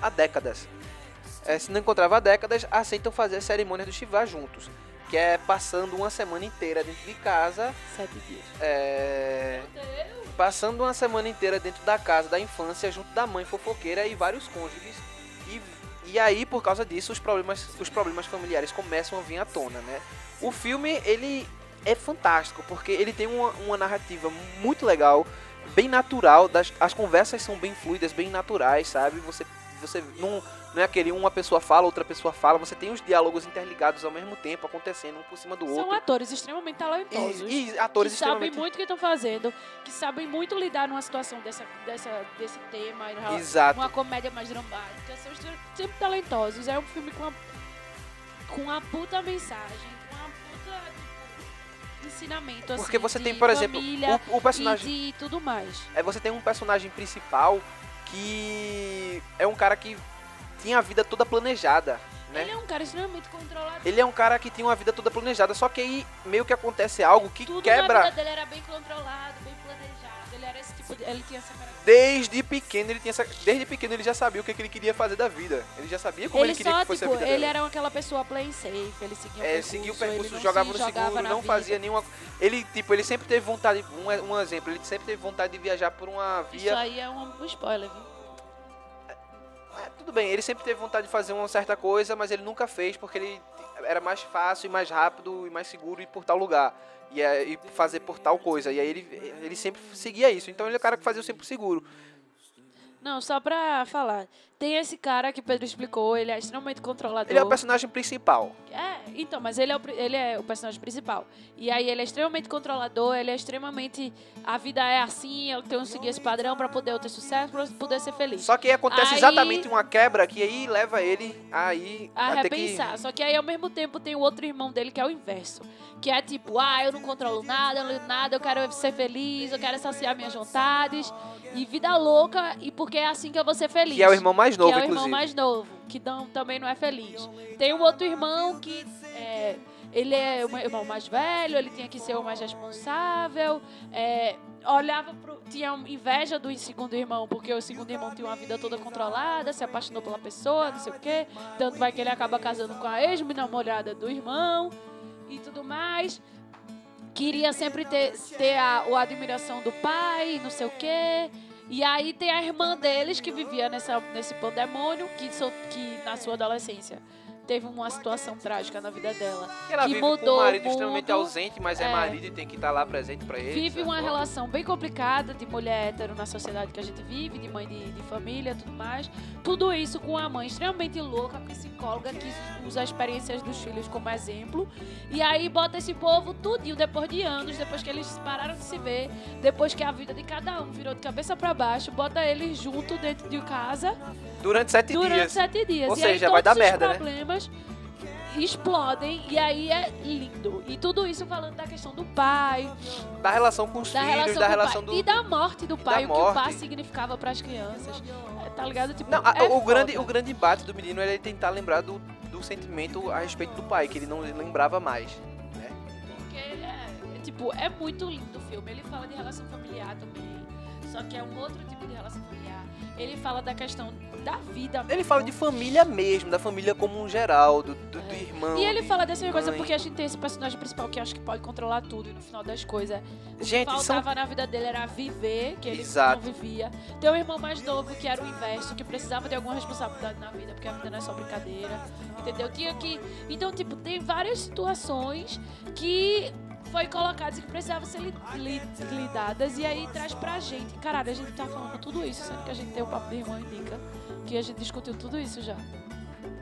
há décadas. É, se não encontravam há décadas, aceitam fazer a cerimônia do Shiva juntos, que é passando uma semana inteira dentro de casa, Sete dias. é, passando uma semana inteira dentro da casa da infância junto da mãe fofoqueira e vários cônjuges. E, e aí, por causa disso, os problemas, os problemas familiares começam a vir à tona, né? O filme, ele é fantástico, porque ele tem uma, uma narrativa muito legal, bem natural, das, as conversas são bem fluidas, bem naturais, sabe? Você, você não, não é aquele uma pessoa fala, outra pessoa fala, você tem os diálogos interligados ao mesmo tempo, acontecendo um por cima do São outro. atores extremamente talentosos. E, e atores que sabem extremamente... muito o que estão fazendo, que sabem muito lidar numa situação dessa, dessa, desse tema, Exato. uma comédia mais dramática, são sempre talentosos. É um filme com uma, com uma puta mensagem, com uma puta tipo, ensinamento, assim, Porque você tem, por exemplo, o, o personagem... e tudo mais. É você tem um personagem principal que é um cara que tinha a vida toda planejada, né? Ele é um cara extremamente controlado. Ele é um cara que tinha uma vida toda planejada, só que aí meio que acontece algo que Tudo na quebra. vida dele era bem controlado, bem planejado. Ele era esse tipo de, ele tinha essa característica. Desde pequeno ele tinha essa... desde pequeno ele já sabia o que, que ele queria fazer da vida. Ele já sabia como ele, Ele queria só, que fosse tipo, a vida ele dele. era aquela pessoa play safe, ele seguia o É, percurso, seguia o percurso, jogava se no jogava seguro, na não vida. fazia nenhuma. Ele, tipo, ele sempre teve vontade. Um, um exemplo, ele sempre teve vontade de viajar por uma Isso via. aí é um, um spoiler, viu? Tudo bem, ele sempre teve vontade de fazer uma certa coisa, mas ele nunca fez porque ele era mais fácil e mais rápido e mais seguro ir por tal lugar. E, é, e fazer por tal coisa. E aí ele, ele sempre seguia isso. Então ele é o cara que fazia o sempre seguro. Não, só pra falar. Tem esse cara que Pedro explicou, ele é extremamente controlador. Ele é o personagem principal. É, então, mas ele é, o, ele é o personagem principal. E aí ele é extremamente controlador, ele é extremamente. A vida é assim, eu tenho que seguir esse padrão pra poder eu ter sucesso, pra poder ser feliz. Só que aí acontece Aí- exatamente uma quebra que aí leva ele aí a a ter que. repensar. Só que aí ao mesmo tempo tem o outro irmão dele que é o inverso. Que é tipo, ah, eu não controlo nada, eu não lido nada, eu quero ser feliz, eu quero saciar minhas vontades. E vida louca, e porque é assim que eu vou ser feliz. Que é o irmão mais novo, que é o inclusive. irmão mais novo, que não, também não é feliz. Tem um outro irmão que é, ele é o irmão mais velho, ele tinha que ser o mais responsável. é, olhava pro, tinha inveja do segundo irmão, porque o segundo irmão tinha uma vida toda controlada, se apaixonou pela pessoa, não sei o quê. Tanto vai que ele acaba casando com a ex-namorada do irmão e tudo mais. Queria sempre ter, ter a, a admiração do pai, não sei o quê. E aí tem a irmã deles que vivia nessa, nesse pandemônio, que, so- que na sua adolescência teve uma situação trágica na vida dela. Que ela que vive com mudou um marido extremamente ausente, mas é, É. marido e tem que estar lá presente pra ele. Vive uma relação bem complicada de mulher hétero na sociedade que a gente vive, de mãe de, de família tudo mais. Tudo isso com a mãe extremamente louca, psicóloga, que usa as experiências dos filhos como exemplo. E aí bota esse povo tudinho depois de anos, depois que eles pararam de se ver, depois que a vida de cada um virou de cabeça pra baixo, bota eles junto dentro de casa Durante sete durante dias. sete dias. Ou e aí seja, vai todos dar merda, né? Explodem e aí é lindo. E tudo isso falando da questão do pai, Da relação com os da filhos, relação da relação o do. pai. E da morte do pai, o que o pai significava para as crianças. É, Tá ligado? Tipo, Não, é o, foda. grande, o grande embate do menino é ele tentar lembrar do, do sentimento a respeito do pai, que ele não lembrava mais. Né? Porque é, é, tipo, é muito lindo o filme. Ele fala de relação familiar também. só que é um outro tipo de relação familiar. Ele fala da questão da vida. Ele fala de família mesmo, da família como um geral, do, do, do É. irmão. E ele fala dessa coisa mãe. porque a gente tem esse personagem principal que acho que pode controlar tudo e no final das coisas. O Gente, que são faltava na vida dele era viver, que ele Exato. não vivia. Tem um irmão mais novo que era o inverso, que precisava de alguma responsabilidade na vida, porque a vida não é só brincadeira. Entendeu? Tinha que. Então, tipo, tem várias situações que foi colocadas e que precisavam ser li- li- lidadas. E aí traz pra gente. Caralho, a gente tá falando tudo isso, sendo que a gente tem o papo de irmão indica. Que a gente discutiu tudo isso já.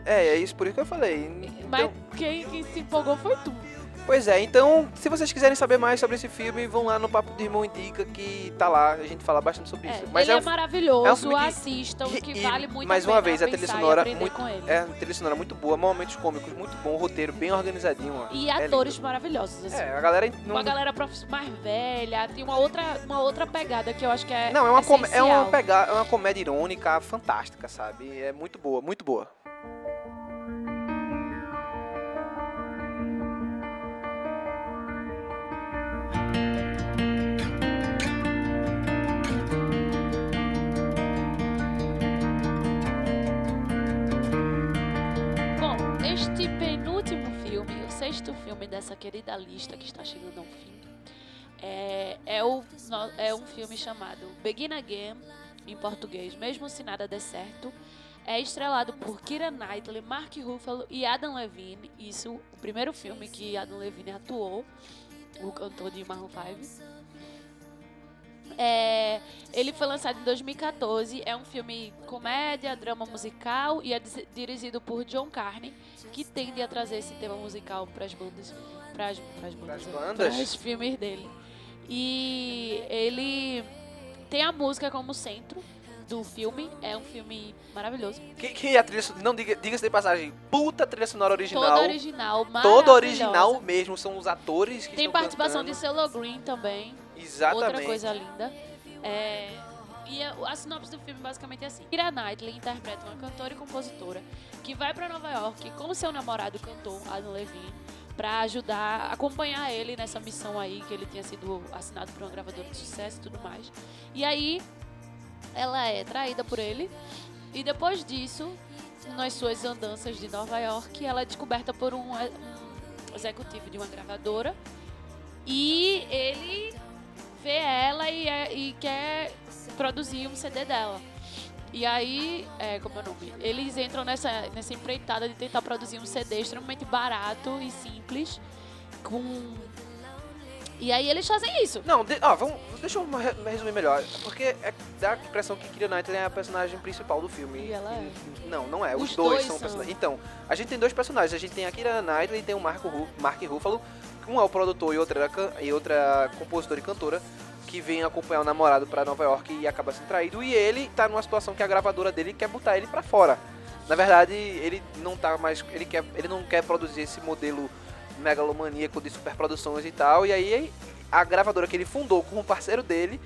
É, é isso por isso que eu falei. Mas Então, quem, quem se empolgou foi tu. Pois é, então, se vocês quiserem saber mais sobre esse filme, vão lá no Papo do Irmão Indica, que tá lá, a gente fala bastante sobre É, isso. Mas ele é, um- maravilhoso, é um filme que- assistam, que e, vale muito mais a pena uma vez, a trilha sonora muito- com ele. É, uma trilha sonora muito boa, momentos cômicos muito bom, roteiro bem organizadinho. ó. E É atores maravilhosos, assim. É, a galera não, Uma galera mais velha, tem uma outra, uma outra pegada que eu acho que é Não, é uma, com- é uma, essencial. pega, é uma comédia irônica fantástica, sabe? É muito boa, muito boa. Sexto filme dessa querida lista que está chegando ao fim, é, é, o, é um filme chamado Begin Again, em português, mesmo se nada der certo. É estrelado por Kira Knightley, Mark Ruffalo e Adam Levine. Isso, o primeiro filme que Adam Levine atuou, o cantor de Maroon 5. É, ele foi lançado em 2014. É um filme comédia, drama musical e é dirigido por John Carney, que tende a trazer esse tema musical para as bandas, para as bandas, ó, bandas? pras filmes dele. E ele tem a música como centro do filme. É um filme maravilhoso. Que, que a trilha não diga, diga-se de passagem, puta trilha sonora original. Toda original, Toda original mesmo, são os atores que Tem participação de cantando. Celo Green também. Exatamente. Outra coisa linda. É, e a, a sinopse do filme basicamente é assim. Kira Knightley interpreta uma cantora e compositora que vai pra Nova York com seu namorado cantor, Adam Levine, pra ajudar, acompanhar ele nessa missão aí, que ele tinha sido assinado por uma gravadora de sucesso e tudo mais. E aí, ela é traída por ele. E depois disso, nas suas andanças de Nova York, ela é descoberta por um, um executivo de uma gravadora. E ele vê ela e, é- e quer produzir um CD dela. E aí, é, como é o nome? Eles entram nessa, nessa empreitada de tentar produzir um CD extremamente barato e simples. Com. E aí eles fazem isso. Não, de- ó, vamos, deixa eu re- resumir melhor. Porque é, dá a impressão que Kira Knightley é a personagem principal do filme. E ela é. Não, não é. Os, Os dois, dois são são. personagens. Então, a gente tem dois personagens. A gente tem a Kira Knightley e tem o Marco Ru Mark Ruffalo. Um é o produtor e outra, é a can- e outra compositora e cantora. Que vem acompanhar o namorado pra Nova York e acaba sendo traído. E ele tá numa situação que a gravadora dele quer botar ele pra fora. Na verdade, ele não tá mais. Ele, quer, ele não quer produzir esse modelo megalomaníaco de superproduções e tal. E aí a gravadora que ele fundou com um parceiro dele,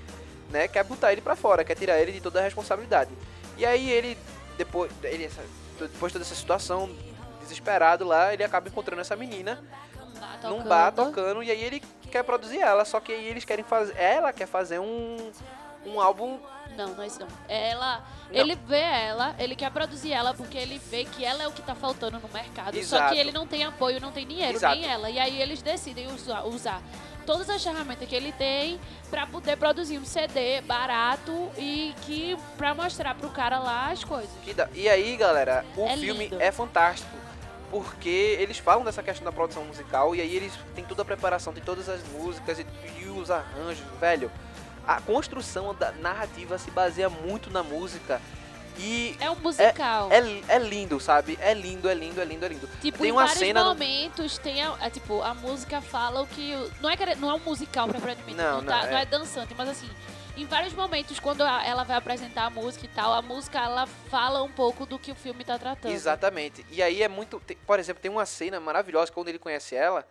né, quer botar ele pra fora, quer tirar ele de toda a responsabilidade. E aí ele, depois, ele, depois de toda essa situação, desesperado lá, ele acaba encontrando essa menina Num bar num tocando. bar tocando e aí ele quer produzir ela, só que aí eles querem fazer, ela quer fazer um um álbum, Não, não isso não. Ela, Não. ele vê ela, ele quer produzir ela porque ele vê que ela é o que tá faltando no mercado. Só Exato. que ele não tem apoio, não tem dinheiro, Exato. nem ela. E aí eles decidem usar, usar todas as ferramentas que ele tem pra poder produzir um CD barato e que para mostrar pro cara lá as coisas. e aí, galera, o É filme lindo. é fantástico. Porque eles falam dessa questão da produção musical e aí eles têm toda a preparação, tem todas as músicas e, e os arranjos, velho. A construção da narrativa se baseia muito na música e É um musical. é, é lindo, sabe? É lindo, é lindo, é lindo, é lindo. Tipo, tem em uma cena no- momentos tem a, é, tipo, a música fala o que. Não é, não é um musical propriamente, Não, não, tá- não, não é. é dançante, mas assim, em vários momentos, quando ela vai apresentar a música e tal, a música ela fala um pouco do que o filme tá tratando. Exatamente. E aí é muito. por exemplo, tem uma cena maravilhosa quando ele conhece ela,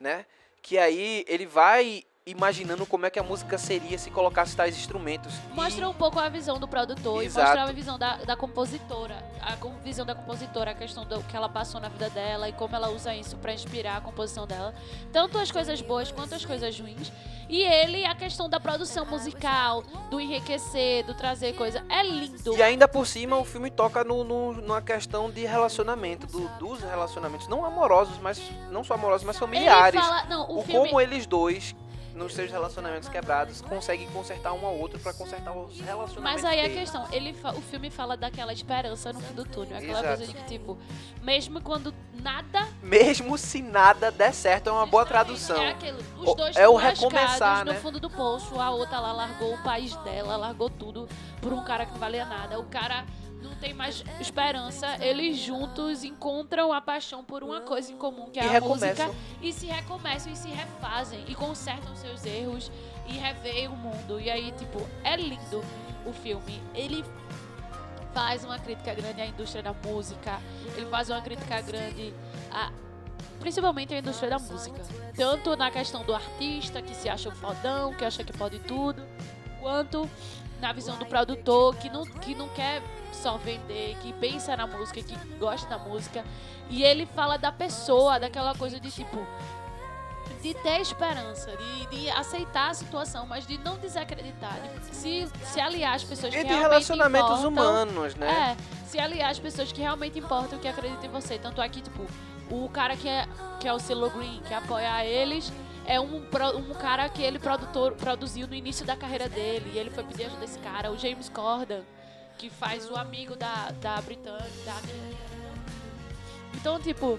né? Que aí ele vai imaginando como é que a música seria se colocasse tais instrumentos. E- Mostra um pouco a visão do produtor Exato. e mostra a visão da, da compositora. A visão da compositora, a questão do que ela passou na vida dela e como ela usa isso pra inspirar a composição dela. Tanto as coisas boas quanto as coisas ruins. E ele, a questão da produção musical, do enriquecer, do trazer coisa. É lindo. E ainda por cima, o filme toca no, no- numa questão de relacionamento, do- dos relacionamentos, não amorosos, mas não só amorosos, mas familiares. fala. Não, o, o filme. como eles dois, nos seus relacionamentos quebrados, conseguem consertar um ao outro pra consertar os relacionamentos. Mas aí a deles. questão, ele o filme fala daquela esperança no fim do túnel. Aquela Exato. coisa de que, tipo, mesmo quando nada. Mesmo se nada der certo, é uma boa tradução. É aquilo. Os O- dois é o recomeçar, no né? fundo do poço. A outra lá largou o país dela, largou tudo por um cara que não valia nada. O cara não tem mais esperança. Eles juntos encontram a paixão por uma coisa em comum, que é E a recomeçam. música. E se recomeçam e se refazem. E consertam seus erros. E reveem o mundo. E aí, tipo, é lindo o filme. Ele faz uma crítica grande à indústria da música. Ele faz uma crítica grande a principalmente a indústria da música. Tanto na questão do artista que se acha o fodão, que acha que pode tudo, quanto na visão do produtor que não, que não quer só vender, que pensa na música, que gosta da música. E ele fala da pessoa, daquela coisa de tipo. De ter esperança, de, de aceitar a situação, mas de não desacreditar, de se, se aliar às pessoas que E de realmente relacionamentos importam. humanos, né? É, se aliar às pessoas que realmente importam, que acreditam em você. Tanto é que, tipo, o cara que é, que é o Silo Green, que apoia eles, é um, um cara que ele produtor, produziu no início da carreira dele. E ele foi pedir ajuda desse cara, o James Corden, que faz o amigo da, da Britânia. Da... Então, tipo,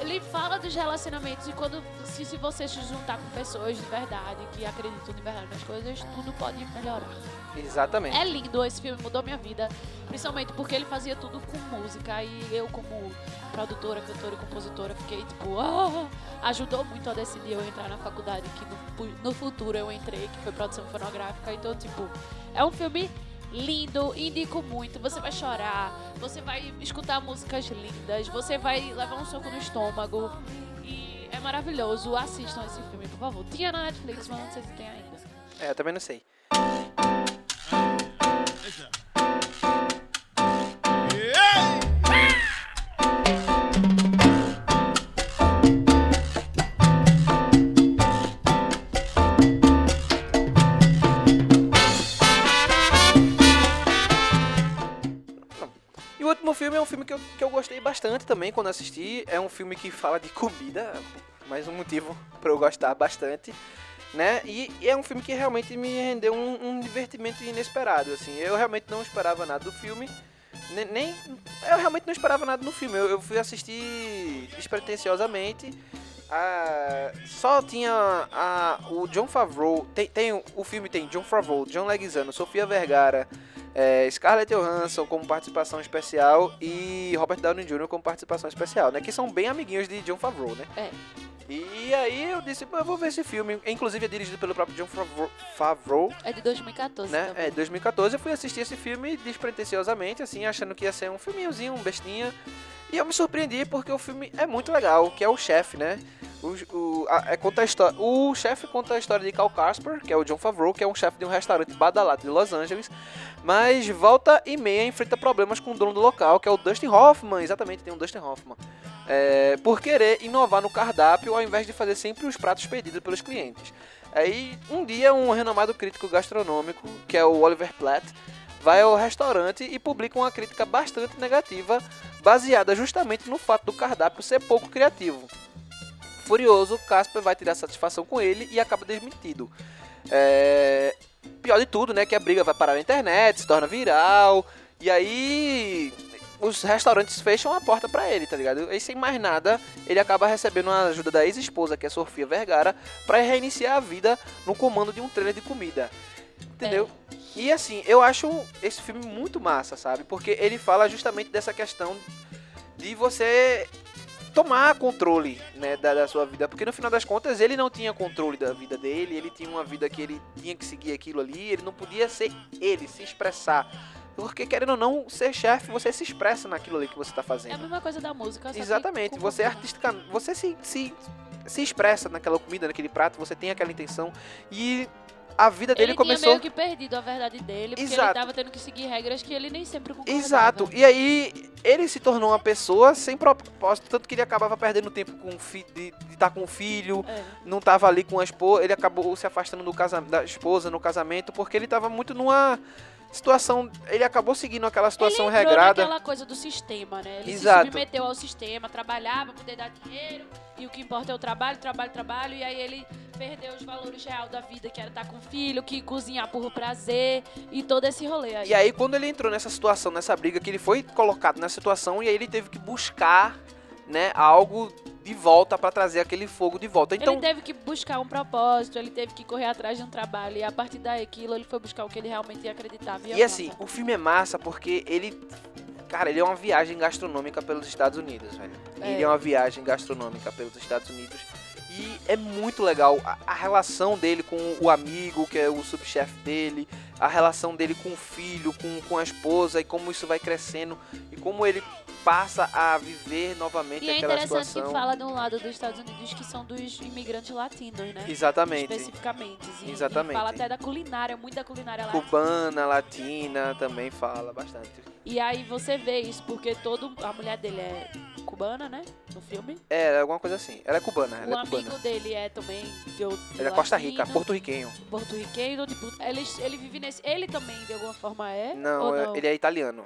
ele fala dos relacionamentos e quando se, se você se juntar com pessoas de verdade, que acreditam de verdade nas coisas, tudo pode melhorar. Exatamente. É lindo, esse filme mudou minha vida. Principalmente porque ele fazia tudo com música. E eu, como produtora, cantora e compositora, fiquei tipo, ah, ajudou muito a decidir eu entrar na faculdade que no, no futuro eu entrei, que foi produção fonográfica. Então, tipo, é um filme lindo, indico muito. Você vai chorar, você vai escutar músicas lindas, você vai levar um soco no estômago. E é maravilhoso. Assistam esse filme, por favor. Tinha na Netflix, mas não sei se tem ainda. É, eu também não sei. E filme é um filme que eu, que eu gostei bastante também quando assisti. É um filme que fala de comida, mais um motivo para eu gostar bastante, né? E, e é um filme que realmente me rendeu um, um divertimento inesperado, assim. Eu realmente não esperava nada do filme, ne- nem... Eu realmente não esperava nada no filme. Eu, eu fui assistir despretensiosamente. Ah, só tinha a, o John Favreau. Tem, tem o filme tem John Favreau, John Leguizamo, Sofia Vergara, é, Scarlett Johansson como participação especial e Robert Downey Jr. como participação especial, né? Que são bem amiguinhos de John Favreau, né? É. E aí eu disse, "Pô, eu vou ver esse filme. Inclusive é dirigido pelo próprio John Favreau, Favreau É de 2014 né? também. É, 2014 eu fui assistir esse filme despretensiosamente, assim, achando que ia ser um filminhozinho, um bestinha. E eu me surpreendi porque o filme é muito legal, que é o chefe, né? O, o, a- é, conta história, o chefe conta a história de Cal Casper, que é o John Favreau, que é um chefe de um restaurante badalado de Los Angeles, mas volta e meia enfrenta problemas com o dono do local, que é o Dustin Hoffman, exatamente, tem um Dustin Hoffman, é, por querer inovar no cardápio ao invés de fazer sempre os pratos pedidos pelos clientes. Aí, um dia, um renomado crítico gastronômico, que é o Oliver Platt, vai ao restaurante e publica uma crítica bastante negativa, baseada justamente no fato do cardápio ser pouco criativo. Furioso, Casper vai tirar satisfação com ele e acaba desmentido. É... Pior de tudo, né, que a briga vai parar na internet, se torna viral, e aí os restaurantes fecham a porta pra ele, tá ligado? E sem mais nada, ele acaba recebendo a ajuda da ex-esposa, que é Sofia Vergara, pra reiniciar a vida no comando de um trailer de comida. Entendeu? E assim, eu acho esse filme muito massa, sabe? Porque ele fala justamente dessa questão de você tomar controle né, da, da sua vida. Porque no final das contas ele não tinha controle da vida dele, ele tinha uma vida que ele tinha que seguir aquilo ali, ele não podia ser ele, se expressar. Porque querendo ou não, ser chefe, você se expressa naquilo ali que você tá É a fazendo. mesma coisa da música. Exatamente, você é artisticamente, você se, se se expressa naquela comida, naquele prato, você tem aquela intenção e a vida dele ele começou tinha meio que perdido a verdade dele, porque Exato. ele tava tendo que seguir regras que ele nem sempre concordava. Exato. E aí ele se tornou uma pessoa sem propósito, tanto que ele acabava perdendo tempo com fi- de estar com o filho, É. não tava ali com a esposa, ele acabou se afastando do casa, da esposa no casamento porque ele tava muito numa situação, ele acabou seguindo aquela situação ele regrada. naquela coisa do sistema, né? Ele Exato. se submeteu ao sistema, trabalhava poder dar dinheiro, e o que importa é o trabalho, trabalho, trabalho, e aí ele perdeu os valores real da vida, que era estar com o filho, que cozinhar por prazer, e todo esse rolê aí. E aí quando ele entrou nessa situação, nessa briga que ele foi colocado nessa situação e aí ele teve que buscar, né, algo de volta pra trazer aquele fogo de volta. Então, ele teve que buscar um propósito, ele teve que correr atrás de um trabalho, e a partir daquilo ele foi buscar o que ele realmente acreditava. E assim, o filme é massa porque ele. Cara, ele é uma viagem gastronômica pelos Estados Unidos, velho. É. Ele é uma viagem gastronômica pelos Estados Unidos. E é muito legal a, a relação dele com o amigo, que é o subchefe dele, a relação dele com o filho, com, com a esposa, e como isso vai crescendo, e como ele passa a viver novamente E é aquela interessante situação. que fala de um lado dos Estados Unidos que são dos imigrantes latinos, né? Exatamente. Especificamente. E, Exatamente. E fala até da culinária, muito da culinária latina. Cubana, latina, também fala bastante. E aí você vê isso, porque todo. A mulher dele é cubana, né? No filme. É, alguma coisa assim. Ela é cubana, o ela é amigo cubana. dele é também. De, Ele é Costa Rica, porto-riquenho. Porto-riquenho. Tipo, ele, ele vive nesse. Ele também, de alguma forma, é? Não, é- não? ele é italiano.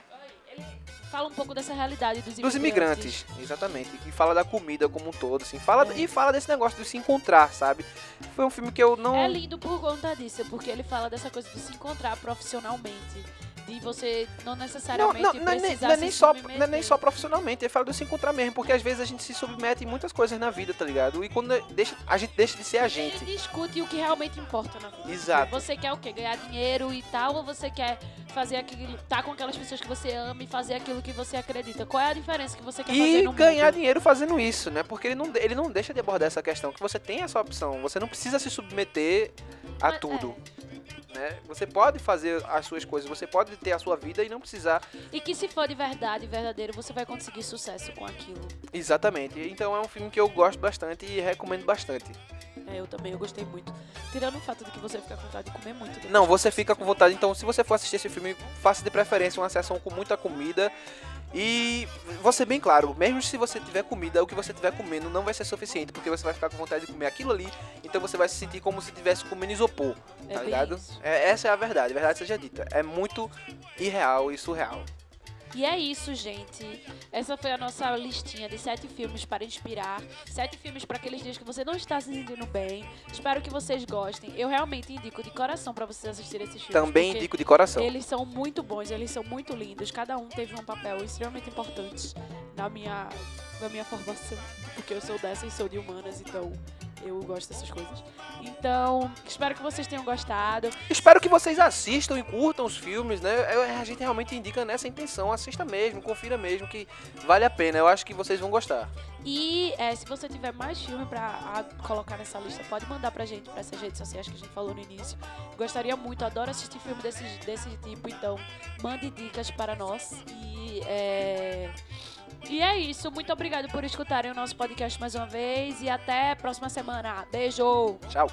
Ele fala um pouco dessa realidade dos Dos imigrantes. imigrantes, exatamente. E fala da comida como um todo, assim. Fala, É. E fala desse negócio de se encontrar, sabe? Foi um filme que eu não. É lindo por conta disso, porque ele fala dessa coisa de se encontrar profissionalmente. De você não Não, necessariamente não, não, é nem, precisar não é nem só, não é nem só profissionalmente, ele fala de se encontrar mesmo, porque às vezes a gente se submete em muitas coisas na vida, tá ligado? E quando deixa, a gente deixa de ser a gente. Ele discute o que realmente importa na vida. Exato. Você quer o quê? Ganhar dinheiro e tal, ou você quer fazer aquilo, tá com aquelas pessoas que você ama e fazer aquilo que você acredita? Qual é a diferença que você quer fazer E no ganhar mundo? dinheiro fazendo isso, né? Porque ele não, ele não deixa de abordar essa questão, que você tem essa opção, você não precisa se submeter a Mas, tudo. Né? Você pode fazer as suas coisas, você pode ter a sua vida e não precisar E que se for de verdade, verdadeiro, você vai conseguir sucesso com aquilo. Exatamente. Então é um filme que eu gosto bastante e recomendo bastante. É, eu também, eu gostei muito. Tirando o fato de que você fica com vontade de comer muito. Não, você fica com vontade. Então, se você for assistir esse filme, faça de preferência uma sessão com muita comida. E vou ser bem claro, mesmo se você tiver comida, o que você estiver comendo não vai ser suficiente, porque você vai ficar com vontade de comer aquilo ali, então você vai se sentir como se estivesse comendo isopor, É tá bem ligado? É, essa é a verdade, a verdade seja dita. É muito irreal e surreal. E é isso, gente. Essa foi a nossa listinha de sete filmes para inspirar. Sete filmes para aqueles dias que você não está se sentindo bem. Espero que vocês gostem. Eu realmente indico de coração para vocês assistirem esses filmes. Também indico de coração. Eles são muito bons, eles são muito lindos. Cada um teve um papel extremamente importante na minha, na minha formação. Porque eu sou dessa e sou de humanas, então eu gosto dessas coisas. Então, espero que vocês tenham gostado. Espero que vocês assistam e curtam os filmes, né? Eu- a gente realmente indica nessa intenção. Assista mesmo, confira mesmo, que vale a pena. Eu acho que vocês vão gostar. E é, se você tiver mais filme pra a- colocar nessa lista, pode mandar pra gente, pra essas redes sociais que a gente falou no início. Gostaria muito, adoro assistir filme desse, desse tipo, então mande dicas para nós. E é, e é isso. Muito obrigado por escutarem o nosso podcast mais uma vez. E até a próxima semana. Beijo! Tchau.